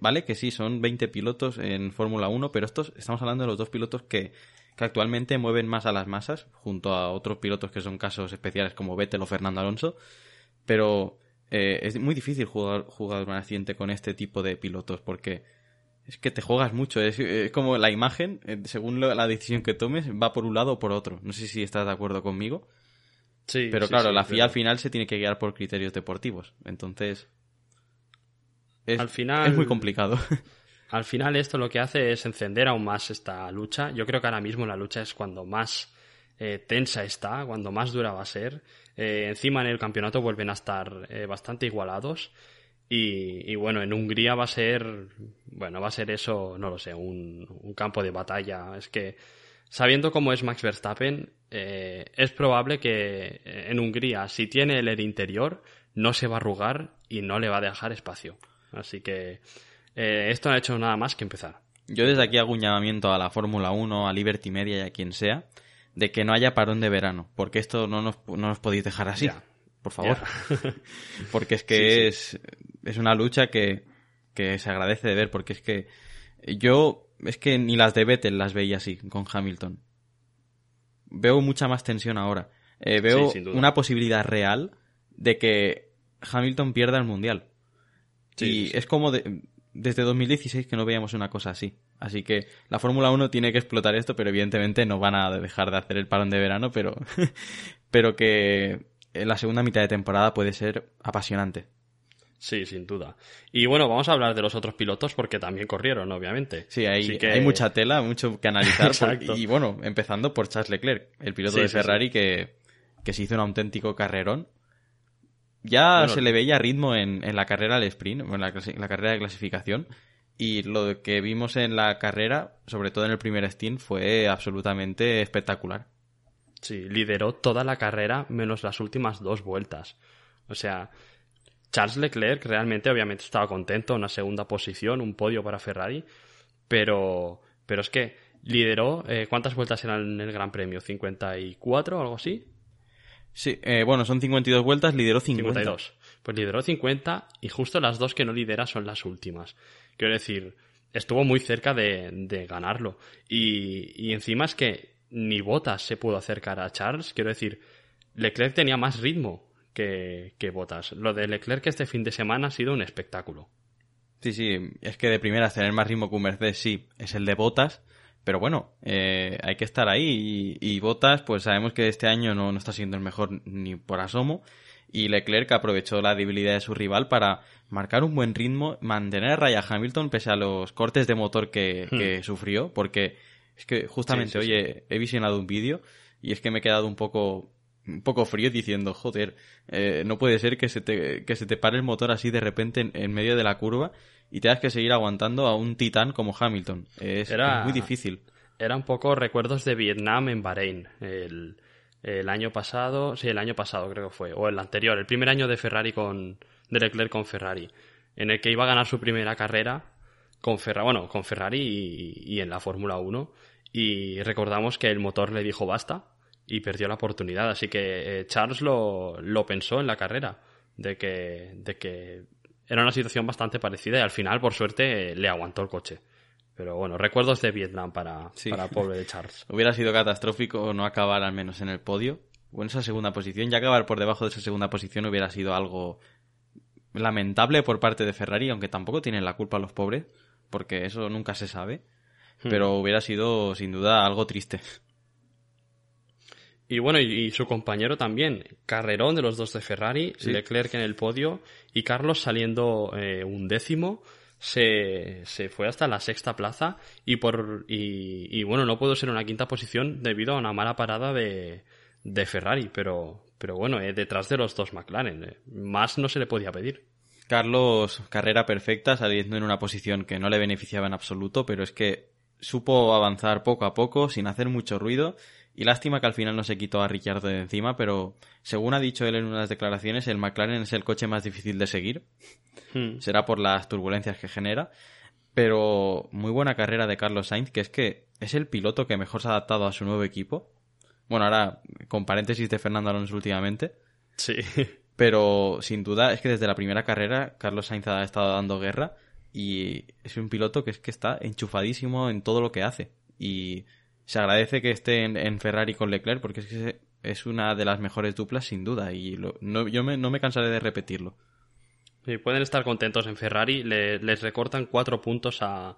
vale que sí, son 20 pilotos en Fórmula 1, pero estos estamos hablando de los dos pilotos que que actualmente mueven más a las masas, junto a otros pilotos que son casos especiales como Vettel o Fernando Alonso, pero eh, es muy difícil jugar, jugar un accidente con este tipo de pilotos porque es que te juegas mucho, es, como la imagen, eh, según la decisión que tomes, va por un lado o por otro. No sé si estás de acuerdo conmigo. Sí, pero claro, la FIA al final se tiene que guiar por criterios deportivos. Entonces, al final, es muy complicado. Al final esto lo que hace es encender aún más esta lucha. Yo creo que ahora mismo la lucha es cuando más eh, tensa está, cuando más dura va a ser. Eh, encima en el campeonato vuelven a estar eh, bastante igualados. Y, bueno, en Hungría va a ser, bueno, va a ser eso, no lo sé, un, un campo de batalla. Es que, sabiendo cómo es Max Verstappen, es probable que en Hungría, si tiene el interior, no se va a arrugar y no le va a dejar espacio. Así que eh, esto no ha hecho nada más que empezar. Yo desde aquí hago un llamamiento a la Fórmula 1, a Liberty Media y a quien sea, de que no haya parón de verano, porque esto no nos, no podéis dejar así, por favor. porque es que Es, es una lucha que, que se agradece de ver, porque es que yo, es que ni las de Vettel las veía así con Hamilton. Veo mucha más tensión ahora. Eh, veo una posibilidad real de que Hamilton pierda el mundial. y es como de, desde 2016 que no veíamos una cosa así. Así que la Fórmula 1 tiene que explotar esto, pero evidentemente no van a dejar de hacer el parón de verano, pero, pero que en la segunda mitad de temporada puede ser apasionante. Sí, sin duda. Y bueno, vamos a hablar de los otros pilotos porque también corrieron, obviamente. Sí, hay, hay mucha tela, mucho que analizar. y bueno, empezando por Charles Leclerc, el piloto de Ferrari Que, que se hizo un auténtico carrerón ya se le veía ritmo en, la carrera al sprint, en la, carrera de clasificación. Y lo que vimos en la carrera, sobre todo en el primer stint, fue absolutamente espectacular. Sí, lideró toda la carrera menos las últimas dos vueltas. O sea, Charles Leclerc realmente, obviamente, estaba contento, una segunda posición, un podio para Ferrari, pero, pero es que lideró, eh, ¿cuántas vueltas eran en el Gran Premio? ¿54 o algo así? Sí, eh, bueno, son 52 vueltas, lideró 50. 52. Pues lideró 50 y justo las dos que no lidera son las últimas. Quiero decir, estuvo muy cerca de, ganarlo. Y, encima es que ni Botas se pudo acercar a Charles. Quiero decir, Leclerc tenía más ritmo que, que Botas. Lo de Leclerc este fin de semana ha sido un espectáculo. Sí, sí, es que de primeras tener más ritmo que un Mercedes, sí, es el de Botas, pero bueno, eh, hay que estar ahí y, Botas, pues sabemos que este año no, está siendo el mejor ni por asomo. Y Leclerc aprovechó la debilidad de su rival para marcar un buen ritmo, mantener a raya Hamilton pese a los cortes de motor que, hmm. sufrió, porque es que justamente, oye, he visionado un vídeo y es que me he quedado un poco un poco frío diciendo, joder, eh, no puede ser que se, te, que se te pare el motor así de repente en medio de la curva y tengas que seguir aguantando a un titán como Hamilton. Es, muy difícil. Era un poco recuerdos de Vietnam en Bahrein. El, año pasado, sí, el año pasado creo que fue, o el anterior, el primer año de Ferrari con, de Leclerc con Ferrari, en el que iba a ganar su primera carrera con Ferrari, bueno, con Ferrari y, en la Fórmula 1. Y recordamos que el motor le dijo basta y perdió la oportunidad. Así que eh, Charles lo, lo pensó en la carrera, de que, de que era una situación bastante parecida y al final, por suerte, le aguantó el coche. Pero bueno, recuerdos de Vietnam para, para el pobre de Charles. Hubiera sido catastrófico no acabar al menos en el podio o en esa segunda posición. Ya acabar por debajo de esa segunda posición hubiera sido algo lamentable por parte de Ferrari, aunque tampoco tienen la culpa los pobres, porque eso nunca se sabe. Hmm. Pero hubiera sido sin duda algo triste. Y bueno, y, su compañero también, carrerón de los dos de Ferrari, Leclerc en el podio y Carlos saliendo eh, un décimo, se, se, fue hasta la sexta plaza y por y, bueno, no pudo ser una quinta posición debido a una mala parada de, de Ferrari, pero, pero bueno, eh, detrás de los dos McLaren, eh, más no se le podía pedir. Carlos, carrera perfecta, saliendo en una posición que no le beneficiaba en absoluto, pero es que supo avanzar poco a poco, sin hacer mucho ruido, y lástima que al final no se quitó a Ricciardo de encima, pero según ha dicho él en unas declaraciones, el McLaren es el coche más difícil de seguir. Hmm. Será por las turbulencias que genera. Pero muy buena carrera de Carlos Sainz, que es que es el piloto que mejor se ha adaptado a su nuevo equipo. Bueno, ahora con paréntesis de Fernando Alonso últimamente. Sí. Pero sin duda es que desde la primera carrera Carlos Sainz ha estado dando guerra y es un piloto que es que está enchufadísimo en todo lo que hace. Y se agradece que esté en, Ferrari con Leclerc porque es que es una de las mejores duplas sin duda y no, yo no me cansaré de repetirlo. Sí, pueden estar contentos en Ferrari, les recortan cuatro puntos a,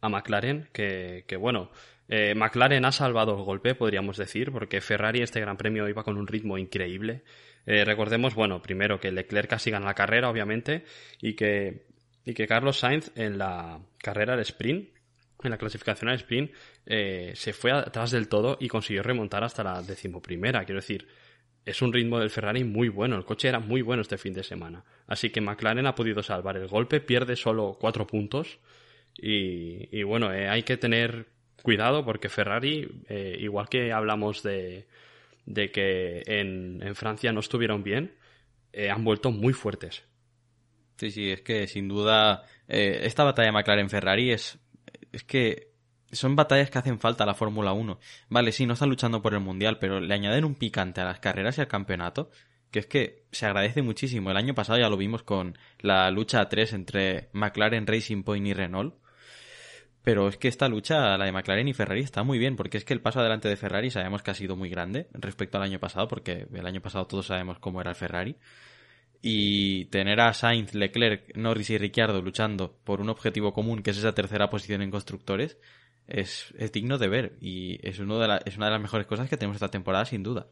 a McLaren, que, bueno, eh, McLaren ha salvado el golpe, podríamos decir, porque Ferrari este Gran Premio iba con un ritmo increíble. Eh, recordemos, bueno, primero que Leclerc casi gana la carrera, obviamente, y que, y que Carlos Sainz en la carrera de sprint, en la clasificación al sprint, eh, se fue atrás del todo y consiguió remontar hasta la decimoprimera. Quiero decir, es un ritmo del Ferrari muy bueno. El coche era muy bueno este fin de semana. Así que McLaren ha podido salvar el golpe, pierde solo cuatro puntos. Y, bueno, eh, hay que tener cuidado porque Ferrari, igual que hablamos de, de que en, Francia no estuvieron bien, eh, han vuelto muy fuertes. Sí, sí, es que sin duda eh, esta batalla McLaren-Ferrari es, es que son batallas que hacen falta a la Fórmula 1. Vale, sí, no están luchando por el Mundial, pero le añaden un picante a las carreras y al campeonato, que es que se agradece muchísimo. El año pasado ya lo vimos con la lucha a tres entre McLaren Racing Point y Renault. Pero es que esta lucha, la de McLaren y Ferrari, está muy bien, porque es que el paso adelante de Ferrari sabemos que ha sido muy grande respecto al año pasado, porque el año pasado todos sabemos cómo era el Ferrari. Y tener a Sainz, Leclerc, Norris y Ricciardo luchando por un objetivo común, que es esa tercera posición en constructores, es, digno de ver. Y es, uno es una de las mejores cosas que tenemos esta temporada, sin duda.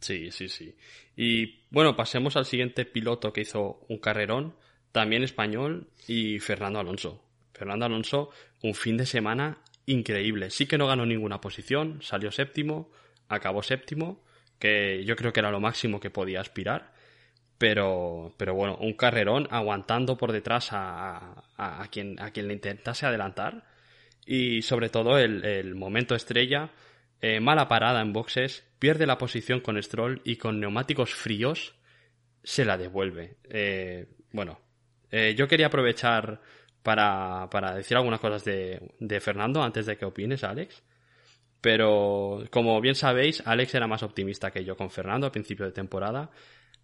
Sí, sí, sí. Y bueno, pasemos al siguiente piloto que hizo un carrerón, también español, y Fernando Alonso. Fernando Alonso, un fin de semana increíble. Sí que no ganó ninguna posición, salió séptimo, acabó séptimo, que yo creo que era lo máximo que podía aspirar. Pero, pero bueno, un carrerón aguantando por detrás a, quien, a quien le intentase adelantar. Y sobre todo el, momento estrella, eh, mala parada en boxes, pierde la posición con Stroll y con neumáticos fríos se la devuelve. Eh, bueno, eh, yo quería aprovechar para, para decir algunas cosas de, de Fernando antes de que opines, Alex. Pero como bien sabéis, Alex era más optimista que yo con Fernando a principio de temporada.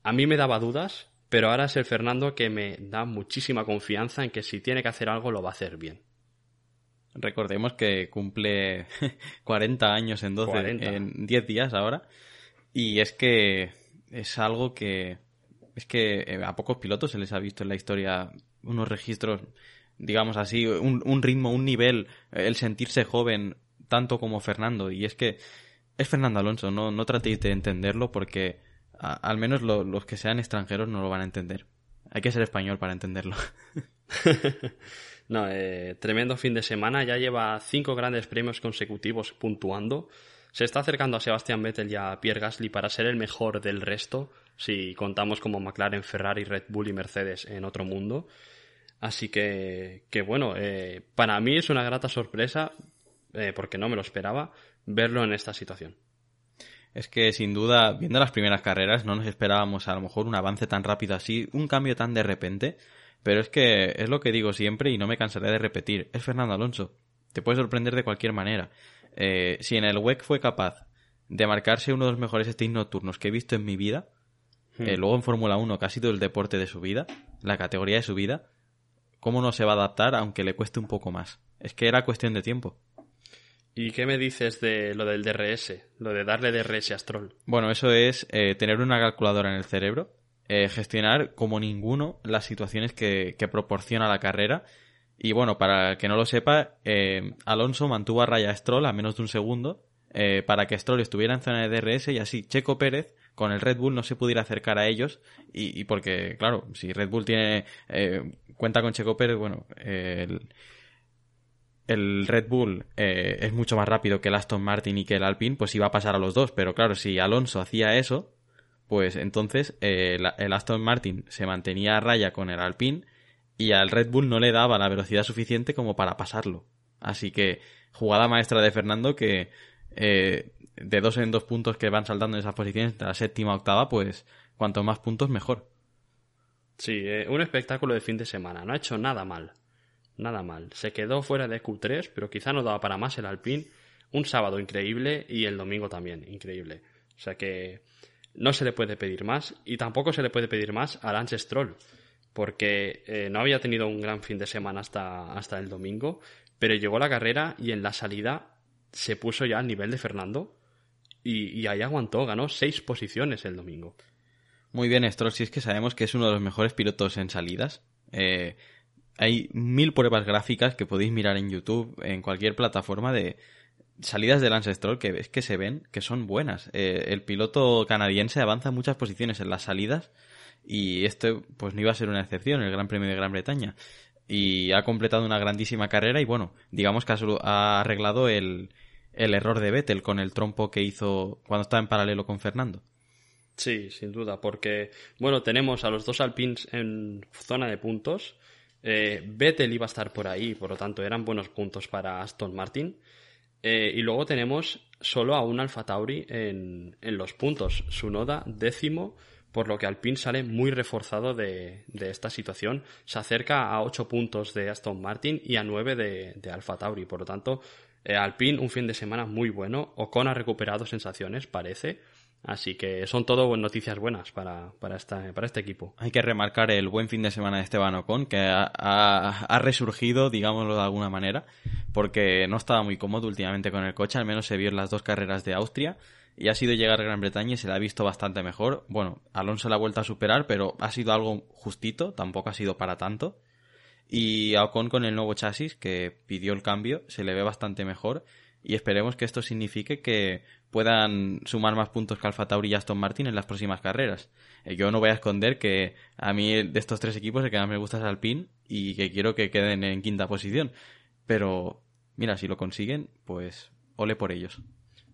A mí me daba dudas, pero ahora es el Fernando que me da muchísima confianza en que si tiene que hacer algo lo va a hacer bien. Recordemos que cumple 40 años en 12, en 10 días ahora. Y es que es algo que es que eh, a pocos pilotos se les ha visto en la historia unos registros digamos así, un, ritmo, un nivel, el sentirse joven tanto como Fernando. Y es que es Fernando Alonso, no, no tratéis de entenderlo porque al menos los que sean extranjeros no lo van a entender. Hay que ser español para entenderlo. no, eh, tremendo fin de semana. Ya lleva cinco grandes premios consecutivos puntuando. Se está acercando a Sebastián Vettel y a Pierre Gasly para ser el mejor del resto, si contamos como McLaren, Ferrari, Red Bull y Mercedes en otro mundo. Así que, que bueno, eh, para mí es una grata sorpresa, eh, porque no me lo esperaba, verlo en esta situación. Es que sin duda, viendo las primeras carreras, no nos esperábamos a lo mejor un avance tan rápido así, un cambio tan de repente, pero es que es lo que digo siempre y no me cansaré de repetir, es Fernando Alonso. Te puede sorprender de cualquier manera. Eh, si en el WEC fue capaz de marcarse uno de los mejores stints nocturnos que he visto en mi vida, hmm. luego en Fórmula 1, que ha sido el deporte de su vida, la categoría de su vida, ¿Cómo no se va a adaptar aunque le cueste un poco más? Es que era cuestión de tiempo. ¿Y qué me dices de lo del DRS? Lo de darle DRS a Stroll. Bueno, eso es eh, tener una calculadora en el cerebro, eh, gestionar como ninguno las situaciones que, proporciona la carrera Y bueno, para que no lo sepa, eh, Alonso mantuvo a raya a Stroll a menos de un segundo eh, para que Stroll estuviera en zona de DRS y así Checo Pérez con el Red Bull no se pudiera acercar a ellos y, porque, claro, si Red Bull tiene eh, cuenta con Checo Pérez, bueno, el, el, Red Bull es mucho más rápido que el Aston Martin y que el Alpine, pues iba a pasar a los dos, pero claro, si Alonso hacía eso, pues entonces el Aston Martin se mantenía a raya con el Alpine y al Red Bull no le daba la velocidad suficiente como para pasarlo. Así que jugada maestra de Fernando que eh, de dos en dos puntos que van saltando en esas posiciones, la séptima octava, pues cuanto más puntos mejor. Sí, eh, un espectáculo de fin de semana. No ha hecho nada mal. Nada mal. Se quedó fuera de Q3, pero quizá no daba para más el Alpine. Un sábado increíble y el domingo también increíble. O sea que no se le puede pedir más y tampoco se le puede pedir más a Lance Stroll porque eh, no había tenido un gran fin de semana hasta, hasta el domingo, pero llegó la carrera y en la salida se puso ya al nivel de Fernando y, ahí aguantó, ganó seis posiciones el domingo. Muy bien, Stroll, si es que sabemos que es uno de los mejores pilotos en salidas. Eh, hay mil pruebas gráficas que podéis mirar en YouTube, en cualquier plataforma de salidas de Lance Stroll que ves que se ven que son buenas. Eh, el piloto canadiense avanza muchas posiciones en las salidas y este pues no iba a ser una excepción, el Gran Premio de Gran Bretaña. Y ha completado una grandísima carrera y bueno, digamos que ha, arreglado el, el error de Vettel con el trompo que hizo cuando estaba en paralelo con Fernando. Sí, sin duda, porque bueno, tenemos a los dos Alpines en zona de puntos. Eh, Vettel iba a estar por ahí, por lo tanto eran buenos puntos para Aston Martin. Eh, y luego tenemos solo a un Alfa Tauri en, en los puntos. Sunoda, décimo, por lo que Alpine sale muy reforzado de, esta situación. Se acerca a 8 puntos de Aston Martin y a 9 de, de Alfa Tauri. Por lo tanto, eh, Alpine un fin de semana muy bueno. Ocon ha recuperado sensaciones, parece. Así que son todo noticias buenas para, para, para este equipo. Hay que remarcar el buen fin de semana de Esteban Ocon, que ha, ha, resurgido, digámoslo de alguna manera, porque no estaba muy cómodo últimamente con el coche, al menos se vio en las dos carreras de Austria y ha sido llegar a Gran Bretaña y se la ha visto bastante mejor. Bueno, Alonso la ha vuelto a superar, pero ha sido algo justito, tampoco ha sido para tanto. Y a Ocon con el nuevo chasis, que pidió el cambio, se le ve bastante mejor. Y esperemos que esto signifique que puedan sumar más puntos que Alfa Tauri y Aston Martin en las próximas carreras. Eh, yo no voy a esconder que a mí de estos tres equipos el que más me gusta es Alpine y que quiero que queden en quinta posición. Pero, mira, si lo consiguen, pues ole por ellos.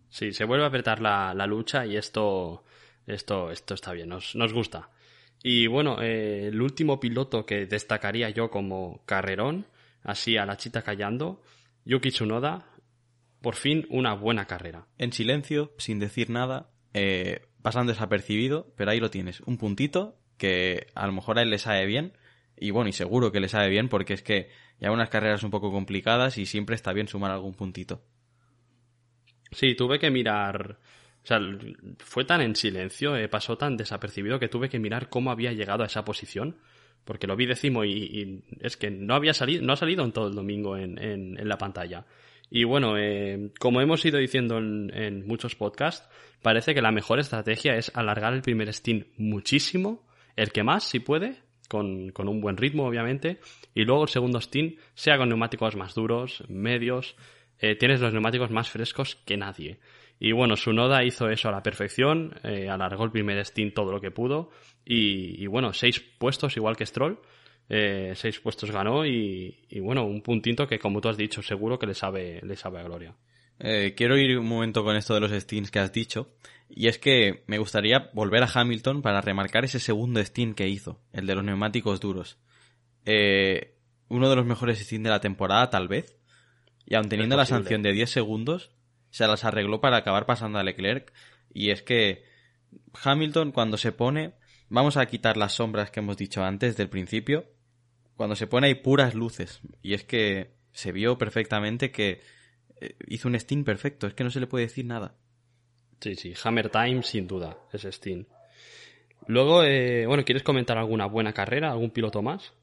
Sí, se vuelve a apretar la, lucha y esto, esto, esto está bien, nos, nos gusta. Y bueno, eh, el último piloto que destacaría yo como carrerón, así a la chita callando, Yuki Tsunoda, por fin una buena carrera. En silencio, sin decir nada, eh, pasando desapercibido, pero ahí lo tienes, un puntito que a lo mejor a él le sabe bien, y bueno, y seguro que le sabe bien porque es que ya unas carreras un poco complicadas y siempre está bien sumar algún puntito. Sí, tuve que mirar. O sea, fue tan en silencio, eh, pasó tan desapercibido que tuve que mirar cómo había llegado a esa posición. Porque lo vi decimo y, es que no había salido, no ha salido en todo el domingo en, en, la pantalla. Y bueno, eh, como hemos ido diciendo en, muchos podcasts, parece que la mejor estrategia es alargar el primer stint muchísimo, el que más, si puede, con, con un buen ritmo, obviamente, y luego el segundo stint sea con neumáticos más duros, medios, eh, tienes los neumáticos más frescos que nadie. Y bueno, su noda hizo eso a la perfección, eh, alargó el primer stint todo lo que pudo y, bueno, seis puestos igual que Stroll, eh, seis puestos ganó y, bueno, un puntito que como tú has dicho seguro que le sabe, le sabe a gloria. quiero ir un momento con esto de los stints que has dicho y es que me gustaría volver a Hamilton para remarcar ese segundo stint que hizo, el de los neumáticos duros. uno de los mejores stints de la temporada tal vez y aun teniendo la sanción de 10 segundos, se las arregló para acabar pasando a Leclerc. Y es que Hamilton cuando se pone, vamos a quitar las sombras que hemos dicho antes del principio, cuando se pone hay puras luces. Y es que se vio perfectamente que eh, hizo un Steam perfecto, es que no se le puede decir nada. Sí, sí, Hammer Time sin duda, es Steam. Luego, eh, bueno, ¿quieres comentar alguna buena carrera, algún piloto más?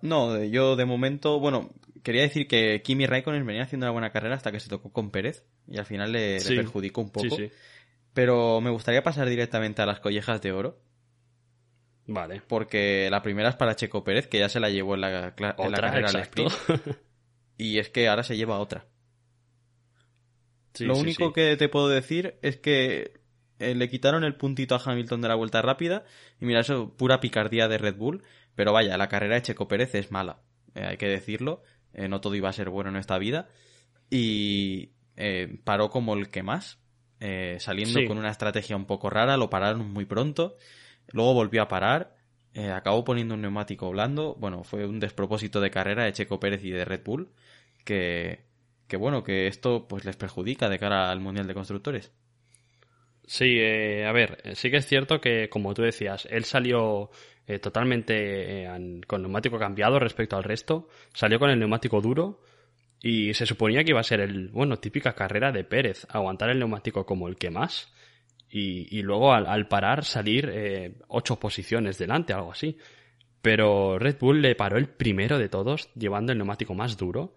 No, yo de momento, bueno, quería decir que Kimi Raikkonen venía haciendo una buena carrera hasta que se tocó con Pérez y al final le, perjudicó un poco. Pero me gustaría pasar directamente a las collejas de oro. Vale. Porque la primera es para Checo Pérez, que ya se la llevó en la, cla- en la Otra, carrera sprint. Y es que ahora se lleva otra. Sí, Lo sí, único sí. que te puedo decir es que eh, le quitaron el puntito a Hamilton de la vuelta rápida. Y mira, eso, pura picardía de Red Bull. Pero vaya, la carrera de Checo Pérez es mala. eh, hay que decirlo. Eh, no todo iba a ser bueno en esta vida. Y eh, paró como el que más. eh, saliendo con una estrategia un poco rara. Lo pararon muy pronto. Luego volvió a parar. eh, acabó poniendo un neumático blando. Bueno, fue un despropósito de carrera de Checo Pérez y de Red Bull. Que, que bueno, que esto pues les perjudica de cara al Mundial de Constructores. Sí, eh, a ver, sí que es cierto que, como tú decías, él salió eh, totalmente eh, con neumático cambiado respecto al resto, salió con el neumático duro y se suponía que iba a ser el, bueno, típica carrera de Pérez, aguantar el neumático como el que más y, luego al, al parar salir eh, ocho posiciones delante, algo así. Pero Red Bull le paró el primero de todos, llevando el neumático más duro.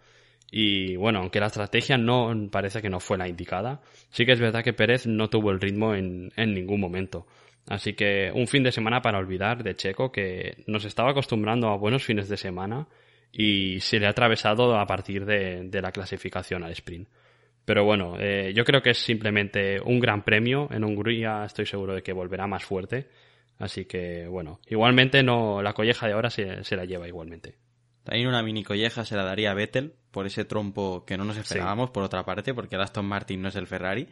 Y bueno, aunque la estrategia no parece que no fue la indicada, sí que es verdad que Pérez no tuvo el ritmo en, en ningún momento. Así que un fin de semana para olvidar de Checo que nos estaba acostumbrando a buenos fines de semana y se le ha atravesado a partir de, de la clasificación al sprint. Pero bueno, eh, yo creo que es simplemente un gran premio. En Hungría estoy seguro de que volverá más fuerte. Así que bueno, igualmente no la colleja de ahora se, se la lleva igualmente. También una mini colleja se la daría a Vettel por ese trompo que no nos esperábamos, por otra parte, porque el Aston Martin no es el Ferrari.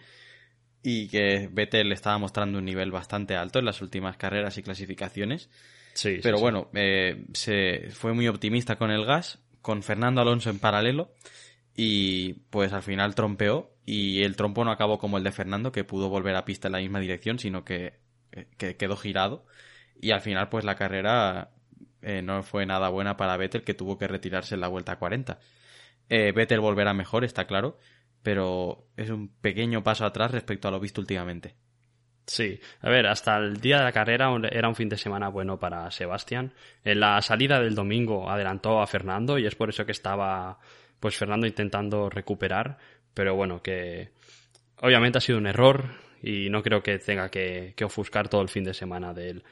Y que Vettel estaba mostrando un nivel bastante alto en las últimas carreras y clasificaciones. Sí, Pero sí. bueno, eh, se fue muy optimista con el gas, con Fernando Alonso en paralelo. Y pues al final trompeó. Y el trompo no acabó como el de Fernando, que pudo volver a pista en la misma dirección, sino que, que quedó girado. Y al final, pues la carrera eh, no fue nada buena para Vettel, que tuvo que retirarse en la vuelta 40. Eh, Vettel volverá mejor, está claro, pero es un pequeño paso atrás respecto a lo visto últimamente. Sí, a ver, hasta el día de la carrera era un fin de semana bueno para Sebastián. En la salida del domingo adelantó a Fernando y es por eso que estaba pues Fernando intentando recuperar, pero bueno, que obviamente ha sido un error y no creo que tenga que, que ofuscar todo el fin de semana de él.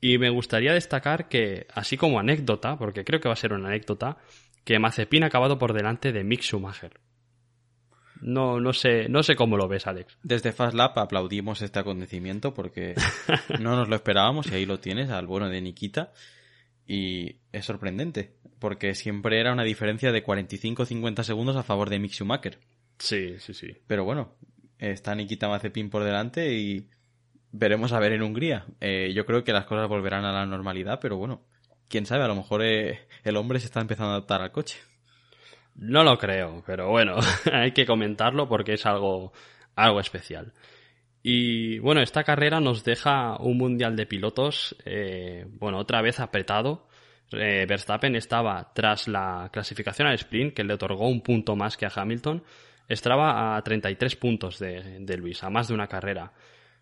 Y me gustaría destacar que, así como anécdota, porque creo que va a ser una anécdota, que Mazepin ha acabado por delante de Mick Schumacher. No, no sé, no sé cómo lo ves, Alex. Desde Fast Lap aplaudimos este acontecimiento porque no nos lo esperábamos y ahí lo tienes, al bueno de Nikita. Y es sorprendente, porque siempre era una diferencia de 45-50 segundos a favor de Mick Schumacher. Sí, sí, sí. Pero bueno, está Nikita Mazepin por delante y veremos a ver en Hungría. Eh, yo creo que las cosas volverán a la normalidad, pero bueno, quién sabe, a lo mejor eh, el hombre se está empezando a adaptar al coche. No lo creo, pero bueno, hay que comentarlo porque es algo, algo especial. Y bueno, esta carrera nos deja un mundial de pilotos, eh, bueno, otra vez apretado. Eh, Verstappen estaba tras la clasificación al sprint, que le otorgó un punto más que a Hamilton. Estaba a 33 puntos de, de Luis, a más de una carrera.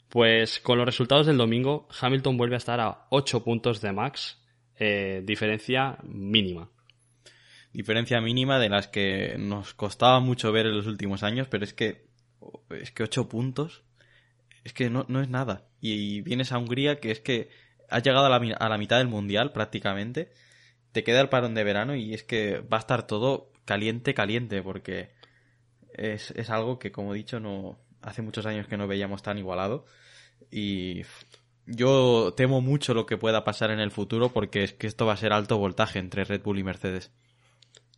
Pues con los resultados del domingo, Hamilton vuelve a estar a 8 puntos de Max, eh, diferencia mínima. Diferencia mínima de las que nos costaba mucho ver en los últimos años, pero es que es que 8 puntos es que no, no es nada. Y vienes a Hungría que es que has llegado a la, a la mitad del mundial prácticamente, te queda el parón de verano y es que va a estar todo caliente, caliente, porque es, es algo que, como he dicho, no hace muchos años que no veíamos tan igualado. Y yo temo mucho lo que pueda pasar en el futuro porque es que esto va a ser alto voltaje entre Red Bull y Mercedes.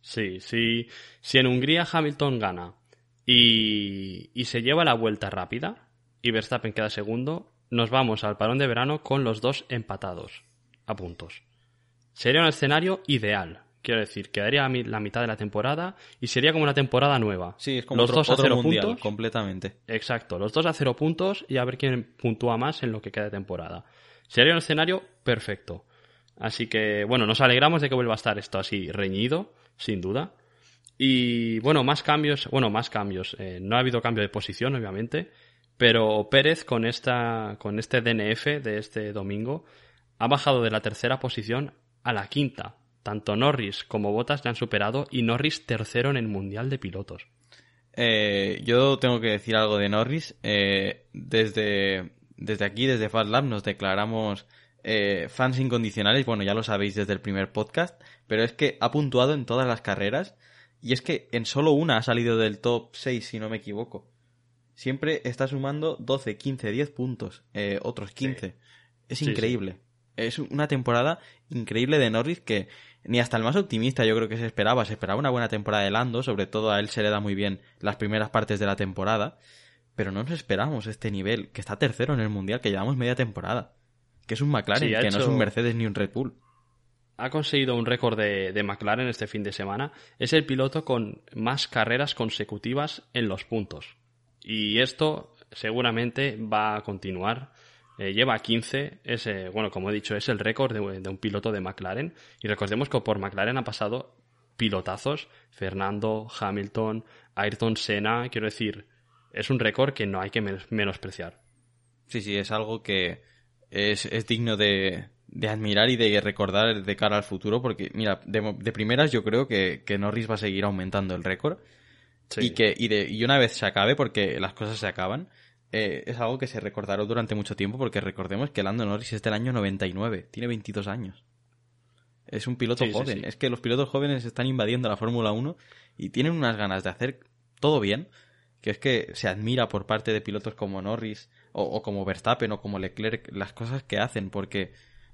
Sí, sí. Si en Hungría Hamilton gana y, y se lleva la vuelta rápida y Verstappen queda segundo, nos vamos al parón de verano con los dos empatados a puntos. Sería un escenario ideal. Quiero decir, quedaría la mitad de la temporada y sería como una temporada nueva. Sí, es como los otro, dos a otro cero mundial, puntos. completamente. Exacto, los dos a cero puntos y a ver quién puntúa más en lo que queda de temporada. Sería un escenario perfecto. Así que, bueno, nos alegramos de que vuelva a estar esto así reñido, sin duda. Y bueno, más cambios, bueno, más cambios. Eh, no ha habido cambio de posición, obviamente, pero Pérez con esta, con este DNF de este domingo ha bajado de la tercera posición a la quinta. Tanto Norris como Bottas le han superado y Norris tercero en el Mundial de Pilotos. Eh, yo tengo que decir algo de Norris. Eh, desde, desde aquí, desde Fast Lab, nos declaramos eh, fans incondicionales, bueno, ya lo sabéis desde el primer podcast, pero es que ha puntuado en todas las carreras y es que en solo una ha salido del top 6, si no me equivoco. Siempre está sumando 12, 15, 10 puntos, eh, otros 15. Es increíble. Es una temporada increíble de Norris que ni hasta el más optimista yo creo que se esperaba. Se esperaba una buena temporada de Lando, sobre todo a él se le da muy bien las primeras partes de la temporada. Pero no nos esperamos este nivel, que está tercero en el Mundial, que llevamos media temporada. Que es un McLaren, que no es un Mercedes ni un Red Bull. Ha conseguido un récord de, de McLaren este fin de semana. Es el piloto con más carreras consecutivas en los puntos. Y esto seguramente va a continuar eh, lleva 15, es, bueno, como he dicho, es el récord de, un piloto de McLaren. Y recordemos que por McLaren ha pasado pilotazos, Fernando, Hamilton, Ayrton Senna, quiero decir, es un récord que no hay que menospreciar. Sí, sí, es algo que es, digno de, admirar y de recordar de cara al futuro, porque, mira, de, primeras yo creo que, que, Norris va a seguir aumentando el récord. Y que y, de, y una vez se acabe, porque las cosas se acaban, eh, es algo que se recordará durante mucho tiempo porque recordemos que Lando Norris es del año 99, tiene 22 años. Es un piloto joven. Es que los pilotos jóvenes están invadiendo la Fórmula 1 y tienen unas ganas de hacer todo bien, que es que se admira por parte de pilotos como Norris o, como Verstappen o como Leclerc las cosas que hacen porque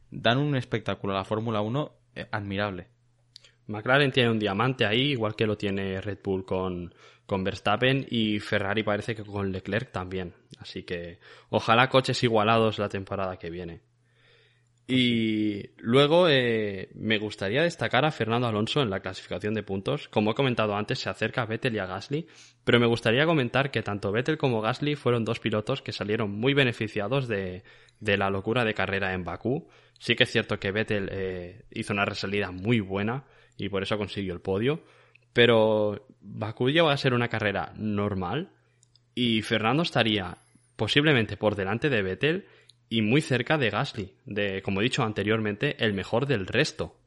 dan un espectáculo a la Fórmula 1 eh, admirable. McLaren tiene un diamante ahí, igual que lo tiene Red Bull con, con Verstappen y Ferrari parece que con Leclerc también. Así que ojalá coches igualados la temporada que viene. Y luego eh, me gustaría destacar a Fernando Alonso en la clasificación de puntos. Como he comentado antes, se acerca a Vettel y a Gasly, pero me gustaría comentar que tanto Vettel como Gasly fueron dos pilotos que salieron muy beneficiados de, de la locura de carrera en Bakú. Sí que es cierto que Vettel eh, hizo una resalida muy buena y por eso consiguió el podio, pero Bakú va a ser una carrera normal y Fernando estaría posiblemente por delante de Vettel y muy cerca de Gasly, de, como he dicho anteriormente, el mejor del resto.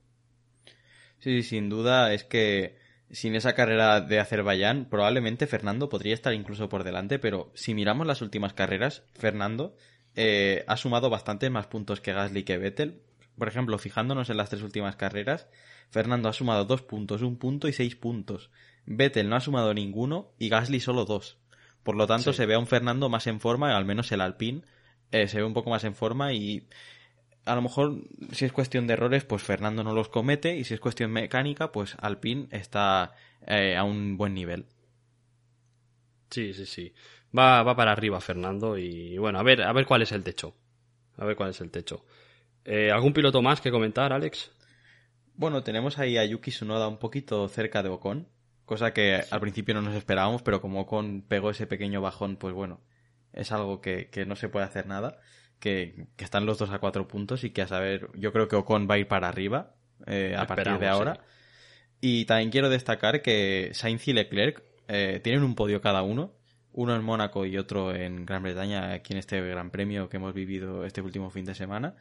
Sí, sin duda es que sin esa carrera de Azerbaiyán, probablemente Fernando podría estar incluso por delante, pero si miramos las últimas carreras, Fernando eh, ha sumado bastante más puntos que Gasly que Vettel. Por ejemplo, fijándonos en las tres últimas carreras, Fernando ha sumado dos puntos, un punto y seis puntos. Vettel no ha sumado ninguno y Gasly solo dos. Por lo tanto, se ve a un Fernando más en forma, al menos el Alpine eh, se ve un poco más en forma y a lo mejor si es cuestión de errores, pues Fernando no los comete y si es cuestión mecánica, pues Alpine está eh, a un buen nivel. Sí, sí, sí. Va, va para arriba Fernando y bueno, a ver, a ver cuál es el techo. A ver cuál es el techo. Eh, ¿Algún piloto más que comentar, Alex? Bueno, tenemos ahí a Yuki Tsunoda un poquito cerca de Ocon, cosa que al principio no nos esperábamos, pero como Ocon pegó ese pequeño bajón, pues bueno, es algo que, no se puede hacer nada, que, están los dos a cuatro puntos y que a saber, yo creo que Ocon va a ir para arriba eh, a partir de ahora. Y también quiero destacar que Sainz y Leclerc eh, tienen un podio cada uno, uno en Mónaco y otro en Gran Bretaña, aquí en este Gran Premio que hemos vivido este último fin de semana.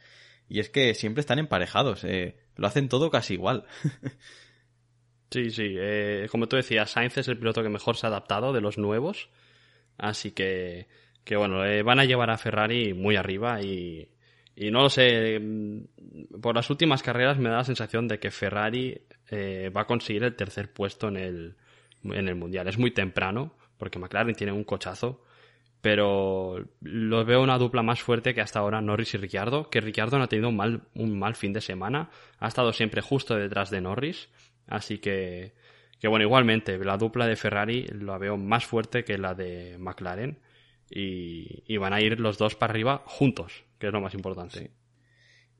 Y es que siempre están emparejados, eh, lo hacen todo casi igual. sí, sí, eh, como tú decías, Sainz es el piloto que mejor se ha adaptado de los nuevos, así que, que bueno, eh, van a llevar a Ferrari muy arriba y, y no lo sé, mm, por las últimas carreras me da la sensación de que Ferrari va a conseguir el tercer puesto en el, en el Mundial. Es muy temprano, porque McLaren tiene un cochazo, pero lo veo una dupla más fuerte que hasta ahora Norris y Ricciardo, que Ricciardo no ha tenido un mal, un mal fin de semana, ha estado siempre justo detrás de Norris, así que, que bueno, igualmente, la dupla de Ferrari la veo más fuerte que la de McLaren. Y, van a ir los dos para arriba juntos, que es lo más importante.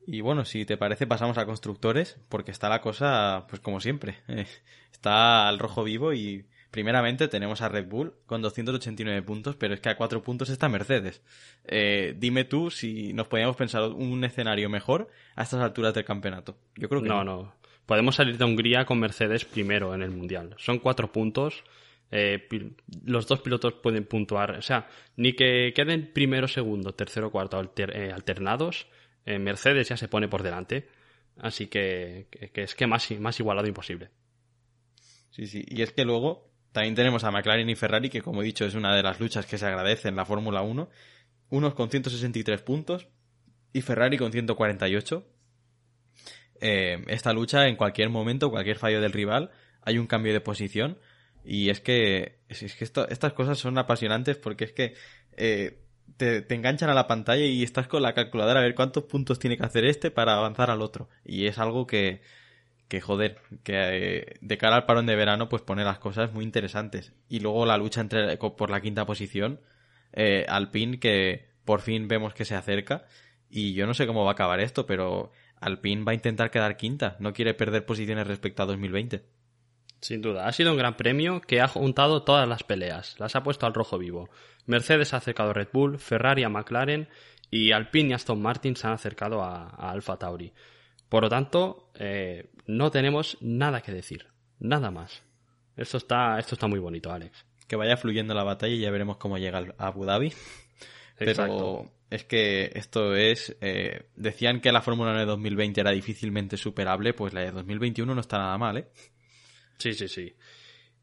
Y bueno, si te parece, pasamos a constructores, porque está la cosa, pues como siempre, está al rojo vivo y Primeramente tenemos a Red Bull con 289 puntos, pero es que a 4 puntos está Mercedes. Eh, dime tú si nos podíamos pensar un escenario mejor a estas alturas del campeonato. Yo creo que no. No, Podemos salir de Hungría con Mercedes primero en el Mundial. Son 4 puntos. Eh, los dos pilotos pueden puntuar. O sea, ni que queden primero, segundo, tercero, cuarto eh, alternados. Mercedes ya se pone por delante. Así que, que es que más, más igualado imposible. Sí, sí. Y es que luego también tenemos a McLaren y Ferrari, que como he dicho es una de las luchas que se agradece en la Fórmula 1. Unos con 163 puntos y Ferrari con 148. Eh, esta lucha, en cualquier momento, cualquier fallo del rival, hay un cambio de posición. Y es que, es que estas cosas son apasionantes porque es que eh, te, enganchan a la pantalla y estás con la calculadora a ver cuántos puntos tiene que hacer este para avanzar al otro. Y es algo que, que joder, que eh, de cara al parón de verano pues pone las cosas muy interesantes. Y luego la lucha entre por la quinta posición, eh, Alpine que por fin vemos que se acerca y yo no sé cómo va a acabar esto, pero Alpine va a intentar quedar quinta, no quiere perder posiciones respecto a 2020. Sin duda, ha sido un gran premio que ha juntado todas las peleas, las ha puesto al rojo vivo. Mercedes ha acercado a Red Bull, Ferrari a McLaren y Alpine y Aston Martin se han acercado a, a Alfa Tauri. Por lo tanto, eh, no tenemos nada que decir, nada más. Esto está, esto está muy bonito, Alex. Que vaya fluyendo la batalla y ya veremos cómo llega a Abu Dhabi. Pero es que esto es. Eh, decían que la Fórmula 1 de 2020 era difícilmente superable, pues la de 2021 no está nada mal, ¿eh? Sí, sí, sí.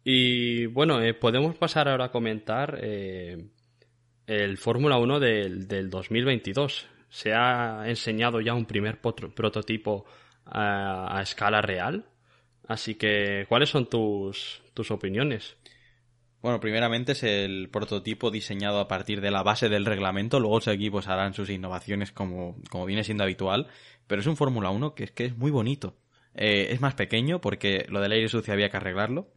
Y bueno, eh, podemos pasar ahora a comentar el Fórmula 1 del, del 2022 se ha enseñado ya un primer prototipo a, escala real. Así que, ¿cuáles son tus, tus opiniones? Bueno, primeramente es el prototipo diseñado a partir de la base del reglamento, luego los equipos harán sus innovaciones como, como viene siendo habitual, pero es un Fórmula 1 que es que es muy bonito. Eh, es más pequeño porque lo del aire sucio había que arreglarlo,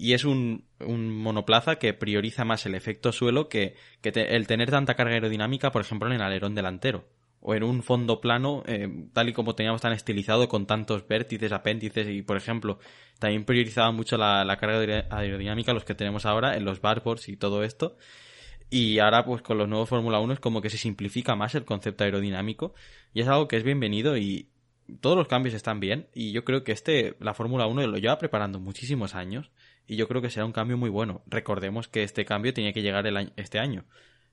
y es un, un, monoplaza que prioriza más el efecto suelo que, que el tener tanta carga aerodinámica, por ejemplo, en el alerón delantero. O en un fondo plano, eh, tal y como teníamos tan estilizado, con tantos vértices, apéndices, y por ejemplo, también priorizaba mucho la, la carga aerodinámica, los que tenemos ahora, en los barboards y todo esto. Y ahora, pues con los nuevos Fórmula 1 es como que se simplifica más el concepto aerodinámico. Y es algo que es bienvenido y todos los cambios están bien. Y yo creo que este, la Fórmula 1 lo lleva preparando muchísimos años y yo creo que será un cambio muy bueno. Recordemos que este cambio tenía que llegar el este año,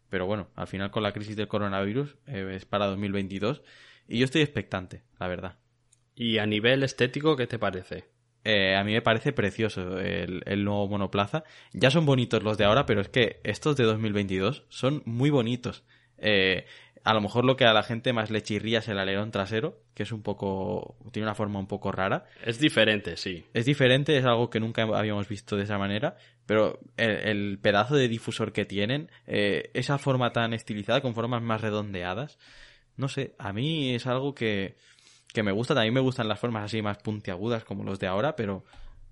pero bueno, al final con la crisis del coronavirus eh, es para 2022 y yo estoy expectante, la verdad. ¿Y a nivel estético qué te parece? Eh, a mí me parece precioso el, el, nuevo monoplaza. Ya son bonitos los de ahora, pero es que estos de 2022 son muy bonitos. Eh, a lo mejor lo que a la gente más le chirría es el alerón trasero, que es un poco. tiene una forma un poco rara. Es diferente, sí. Es diferente, es algo que nunca habíamos visto de esa manera, pero el, pedazo de difusor que tienen, eh, esa forma tan estilizada, con formas más redondeadas, no sé, a mí es algo que, que me gusta. También me gustan las formas así más puntiagudas como los de ahora, pero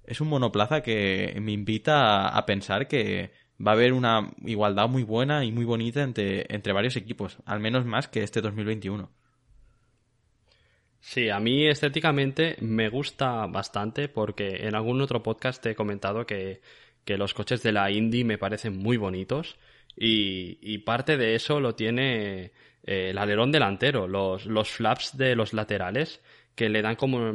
es un monoplaza que me invita a pensar que va a haber una igualdad muy buena y muy bonita entre, entre varios equipos, al menos más que este 2021. Sí, a mí estéticamente me gusta bastante porque en algún otro podcast te he comentado que, los coches de la Indy me parecen muy bonitos y, parte de eso lo tiene eh, el alerón delantero, los, los flaps de los laterales que le dan como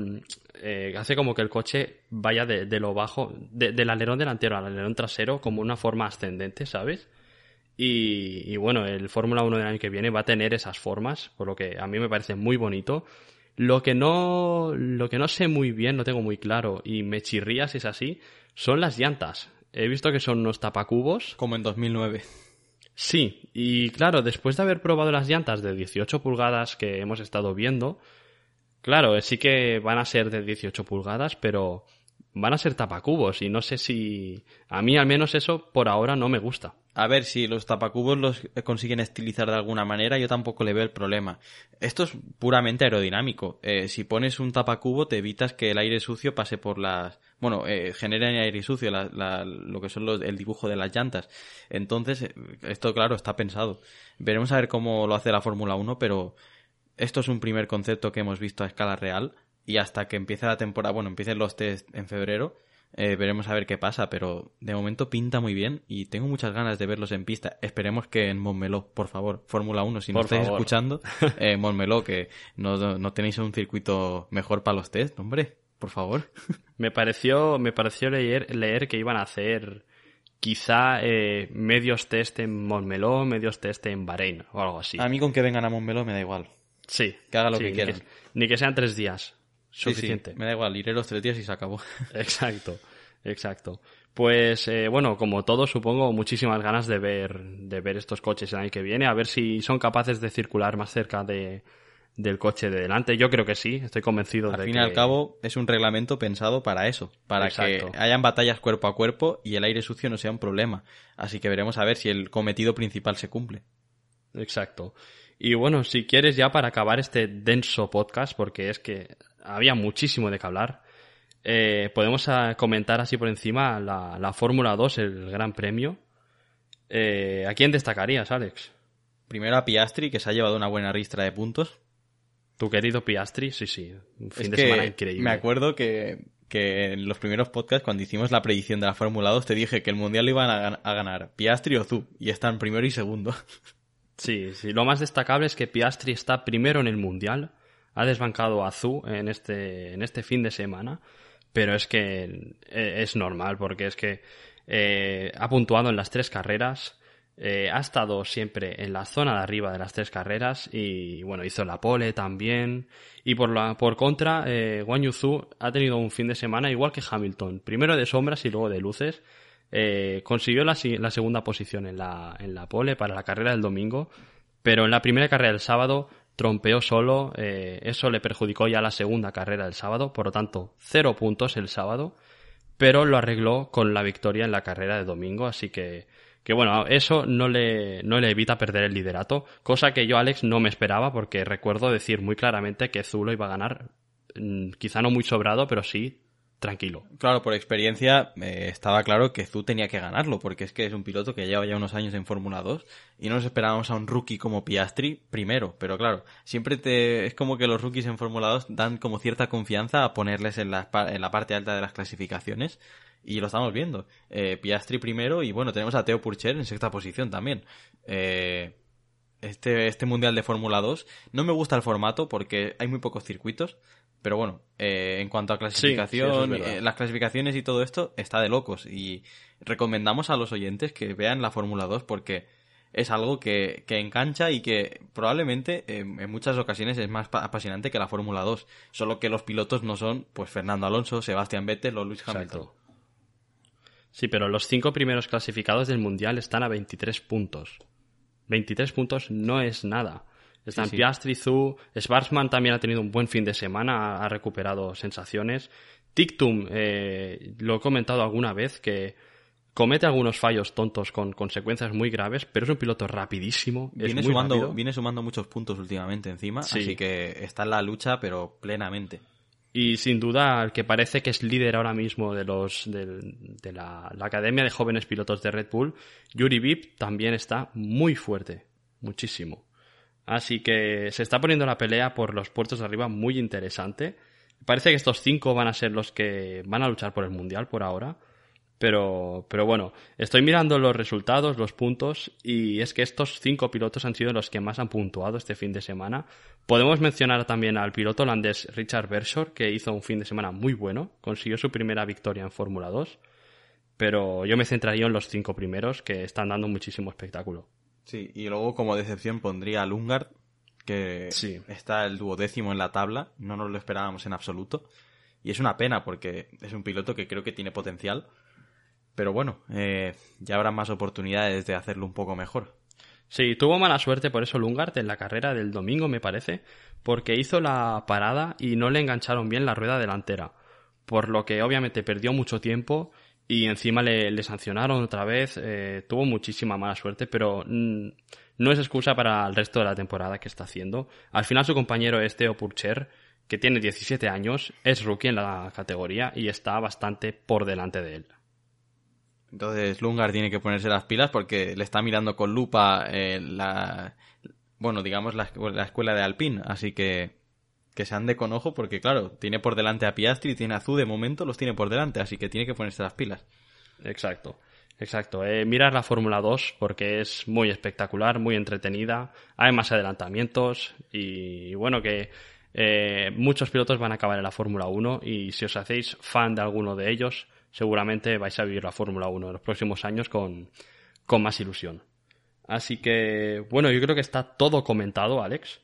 eh, hace como que el coche vaya de, lo bajo, del alerón delantero al alerón trasero como una forma ascendente, ¿sabes? Y, bueno, el Fórmula 1 del año que viene va a tener esas formas, por lo que a mí me parece muy bonito. Lo que no, lo que no sé muy bien, no tengo muy claro, y me chirría si es así, son las llantas. He visto que son unos tapacubos. Como en 2009. Sí, y claro, después de haber probado las llantas de 18 pulgadas que hemos estado viendo, Claro, sí que van a ser de 18 pulgadas, pero van a ser tapacubos y no sé si... A mí al menos eso por ahora no me gusta. A ver, si los tapacubos los consiguen estilizar de alguna manera, yo tampoco le veo el problema. Esto es puramente aerodinámico. Eh, si pones un tapacubo, te evitas que el aire sucio pase por las. Bueno, eh, genera aire sucio lo que son los, el dibujo de las llantas. Entonces, eh, esto, claro, está pensado. Veremos a ver cómo lo hace la Fórmula 1, pero esto es un primer concepto que hemos visto a escala real y hasta que empiece la temporada, bueno, empiecen los test en febrero, eh, veremos a ver qué pasa, pero de momento pinta muy bien y tengo muchas ganas de verlos en pista. Esperemos que en Montmeló, por favor, Fórmula 1, si no estáis escuchando, eh, Montmeló, que no, tenéis un circuito mejor para los test, hombre, por favor. me pareció, me pareció leer, leer que iban a hacer quizá eh, medios test en Montmeló, medios test en Bahrein o algo así. A mí con que vengan a Montmeló me da igual. Sí. Que haga lo que quieran. Ni que, sean tres días. Suficiente. me da igual, iré los tres días y se acabó. Exacto. Exacto. Pues eh, bueno, como todos, supongo muchísimas ganas de ver, de ver estos coches el año que viene, a ver si son capaces de circular más cerca de, del coche de delante. Yo creo que sí, estoy convencido al de fin que... y al cabo, es un reglamento pensado para eso, para Exacto. que hayan batallas cuerpo a cuerpo y el aire sucio no sea un problema. Así que veremos a ver si el cometido principal se cumple. Exacto. Y bueno, si quieres ya para acabar este denso podcast, porque es que había muchísimo de qué hablar, eh, podemos ah, comentar así por encima la, la Fórmula 2, el Gran Premio. Eh, ¿A quién destacarías, Alex? Primero a Piastri, que se ha llevado una buena ristra de puntos. Tu querido Piastri, sí, sí. Un fin es de que semana increíble. me acuerdo que, que en los primeros podcasts, cuando hicimos la predicción de la Fórmula 2, te dije que el Mundial lo iban a, gan- a ganar Piastri o Zhu, y están primero y segundo. Sí, sí. Lo más destacable es que Piastri está primero en el Mundial. Ha desbancado a Zhu en este, en este fin de semana. Pero es que eh, es normal, porque es que eh, ha puntuado en las tres carreras. eh, ha estado siempre en la zona de arriba de las tres carreras. Y bueno, hizo la pole también. Y por, la, por contra, eh, Guan Yu Zhu ha tenido un fin de semana igual que Hamilton. Primero de sombras y luego de luces. Eh, consiguió la, la segunda posición en la, en la pole para la carrera del domingo, pero en la primera carrera del sábado trompeó solo, eh, eso le perjudicó ya la segunda carrera del sábado, por lo tanto, cero puntos el sábado, pero lo arregló con la victoria en la carrera de domingo, así que, que bueno, eso no le, no le evita perder el liderato, cosa que yo, Alex, no me esperaba, porque recuerdo decir muy claramente que Zulo iba a ganar, mm, quizá no muy sobrado, pero sí tranquilo. Claro, por experiencia eh, estaba claro que Zhu tenía que ganarlo, porque es que es un piloto que lleva ya unos años en Fórmula 2 y no nos esperábamos a un rookie como Piastri primero, pero claro, siempre te es como que los rookies en Fórmula 2 dan como cierta confianza a ponerles en la, en la parte alta de las clasificaciones y lo estamos viendo. Eh, Piastri primero y bueno, tenemos a Theo Purcher en sexta posición también. Eh, este, este Mundial de Fórmula 2 no me gusta el formato porque hay muy pocos circuitos, pero bueno, eh, en cuanto a sí, clasificación, es eh, las clasificaciones y todo esto está de locos. Y recomendamos a los oyentes que vean la Fórmula 2 porque es algo que, que engancha y que probablemente eh, en muchas ocasiones es más pa- apasionante que la Fórmula 2. Solo que los pilotos no son pues Fernando Alonso, Sebastián Vettel o Luis Hamilton. Exacto. Sí, pero los cinco primeros clasificados del Mundial están a 23 puntos. 23 puntos no es nada. Están Sí, sí. Piastri, Zhu, Schwarzman también ha tenido un buen fin de semana, ha, ha recuperado sensaciones. Tictum, eh, lo he comentado alguna vez, que comete algunos fallos tontos con consecuencias muy graves, pero es un piloto rapidísimo. Viene sumando, rápido. viene sumando muchos puntos últimamente encima, Sí. así que está en la lucha, pero plenamente. Y sin duda, el que parece que es líder ahora mismo de los de la, la Academia de Jóvenes Pilotos de Red Bull, Yuri Vip también está muy fuerte, muchísimo. Así que se está poniendo la pelea por los puertos de arriba muy interesante. Parece que estos cinco van a ser los que van a luchar por el Mundial por ahora. Pero, pero bueno, estoy mirando los resultados, los puntos, y es que estos cinco pilotos han sido los que más han puntuado este fin de semana. Podemos mencionar también al piloto holandés Richard Bershore, que hizo un fin de semana muy bueno, consiguió su primera victoria en Fórmula 2, pero yo me centraría en los cinco primeros, que están dando muchísimo espectáculo. Sí, y luego como decepción pondría a Lungard, que Sí. está el duodécimo en la tabla, no nos lo esperábamos en absoluto. Y es una pena porque es un piloto que creo que tiene potencial. Pero bueno, eh, ya habrá más oportunidades de hacerlo un poco mejor. Sí, tuvo mala suerte por eso Lungard en la carrera del domingo, me parece, porque hizo la parada y no le engancharon bien la rueda delantera, por lo que obviamente perdió mucho tiempo y encima le, le sancionaron otra vez, eh, tuvo muchísima mala suerte, pero mm, no es excusa para el resto de la temporada que está haciendo. Al final su compañero es Theo Purcher, que tiene 17 años, es rookie en la categoría y está bastante por delante de él. Entonces Lungard tiene que ponerse las pilas porque le está mirando con lupa eh, la... Bueno, digamos la, la escuela de Alpine, así que que se ande con ojo porque claro, tiene por delante a Piastri, tiene a de momento, los tiene por delante, así que tiene que ponerse las pilas. Exacto, exacto. Eh, la Fórmula 2 porque es muy espectacular, muy entretenida, hay más adelantamientos y bueno que eh, muchos pilotos van a acabar en la Fórmula 1 y si os hacéis fan de alguno de ellos, seguramente vais a vivir la Fórmula 1 en los próximos años con, con más ilusión. Así que, bueno, yo creo que está todo comentado, Alex.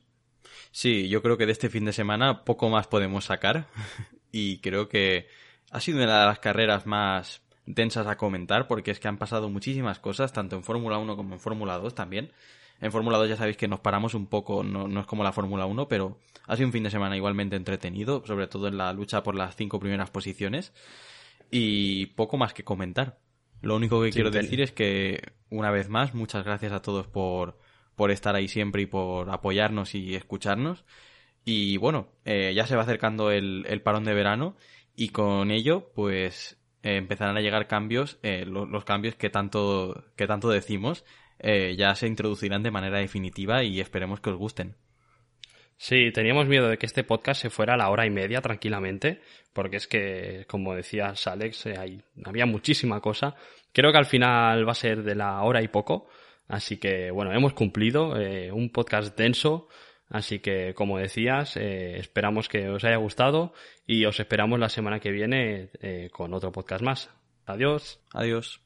Sí, yo creo que de este fin de semana poco más podemos sacar y creo que ha sido una de las carreras más densas a comentar porque es que han pasado muchísimas cosas, tanto en Fórmula 1 como en Fórmula 2 también. En Fórmula 2 ya sabéis que nos paramos un poco, no, no, es como la Fórmula 1, pero ha sido un fin de semana igualmente entretenido, sobre todo en la lucha por las cinco primeras posiciones. Y poco más que comentar. Lo único que quiero decir es que, una vez más, muchas gracias a todos por, por estar ahí siempre y por apoyarnos y escucharnos. Y bueno, eh, ya se va acercando el, parón de verano y con ello, pues eh, empezarán a llegar cambios, eh, los, cambios que tanto, que tanto decimos, ya se introducirán de manera definitiva y esperemos que os gusten. Sí, teníamos miedo de que este podcast se fuera a la hora y media tranquilamente, porque es que, como decías Alex, hay, había muchísima cosa. Creo que al final va a ser de la hora y poco, así que bueno, hemos cumplido eh, un podcast denso, así que como decías, eh, esperamos que os haya gustado y os esperamos la semana que viene eh, con otro podcast más. Adiós. Adiós.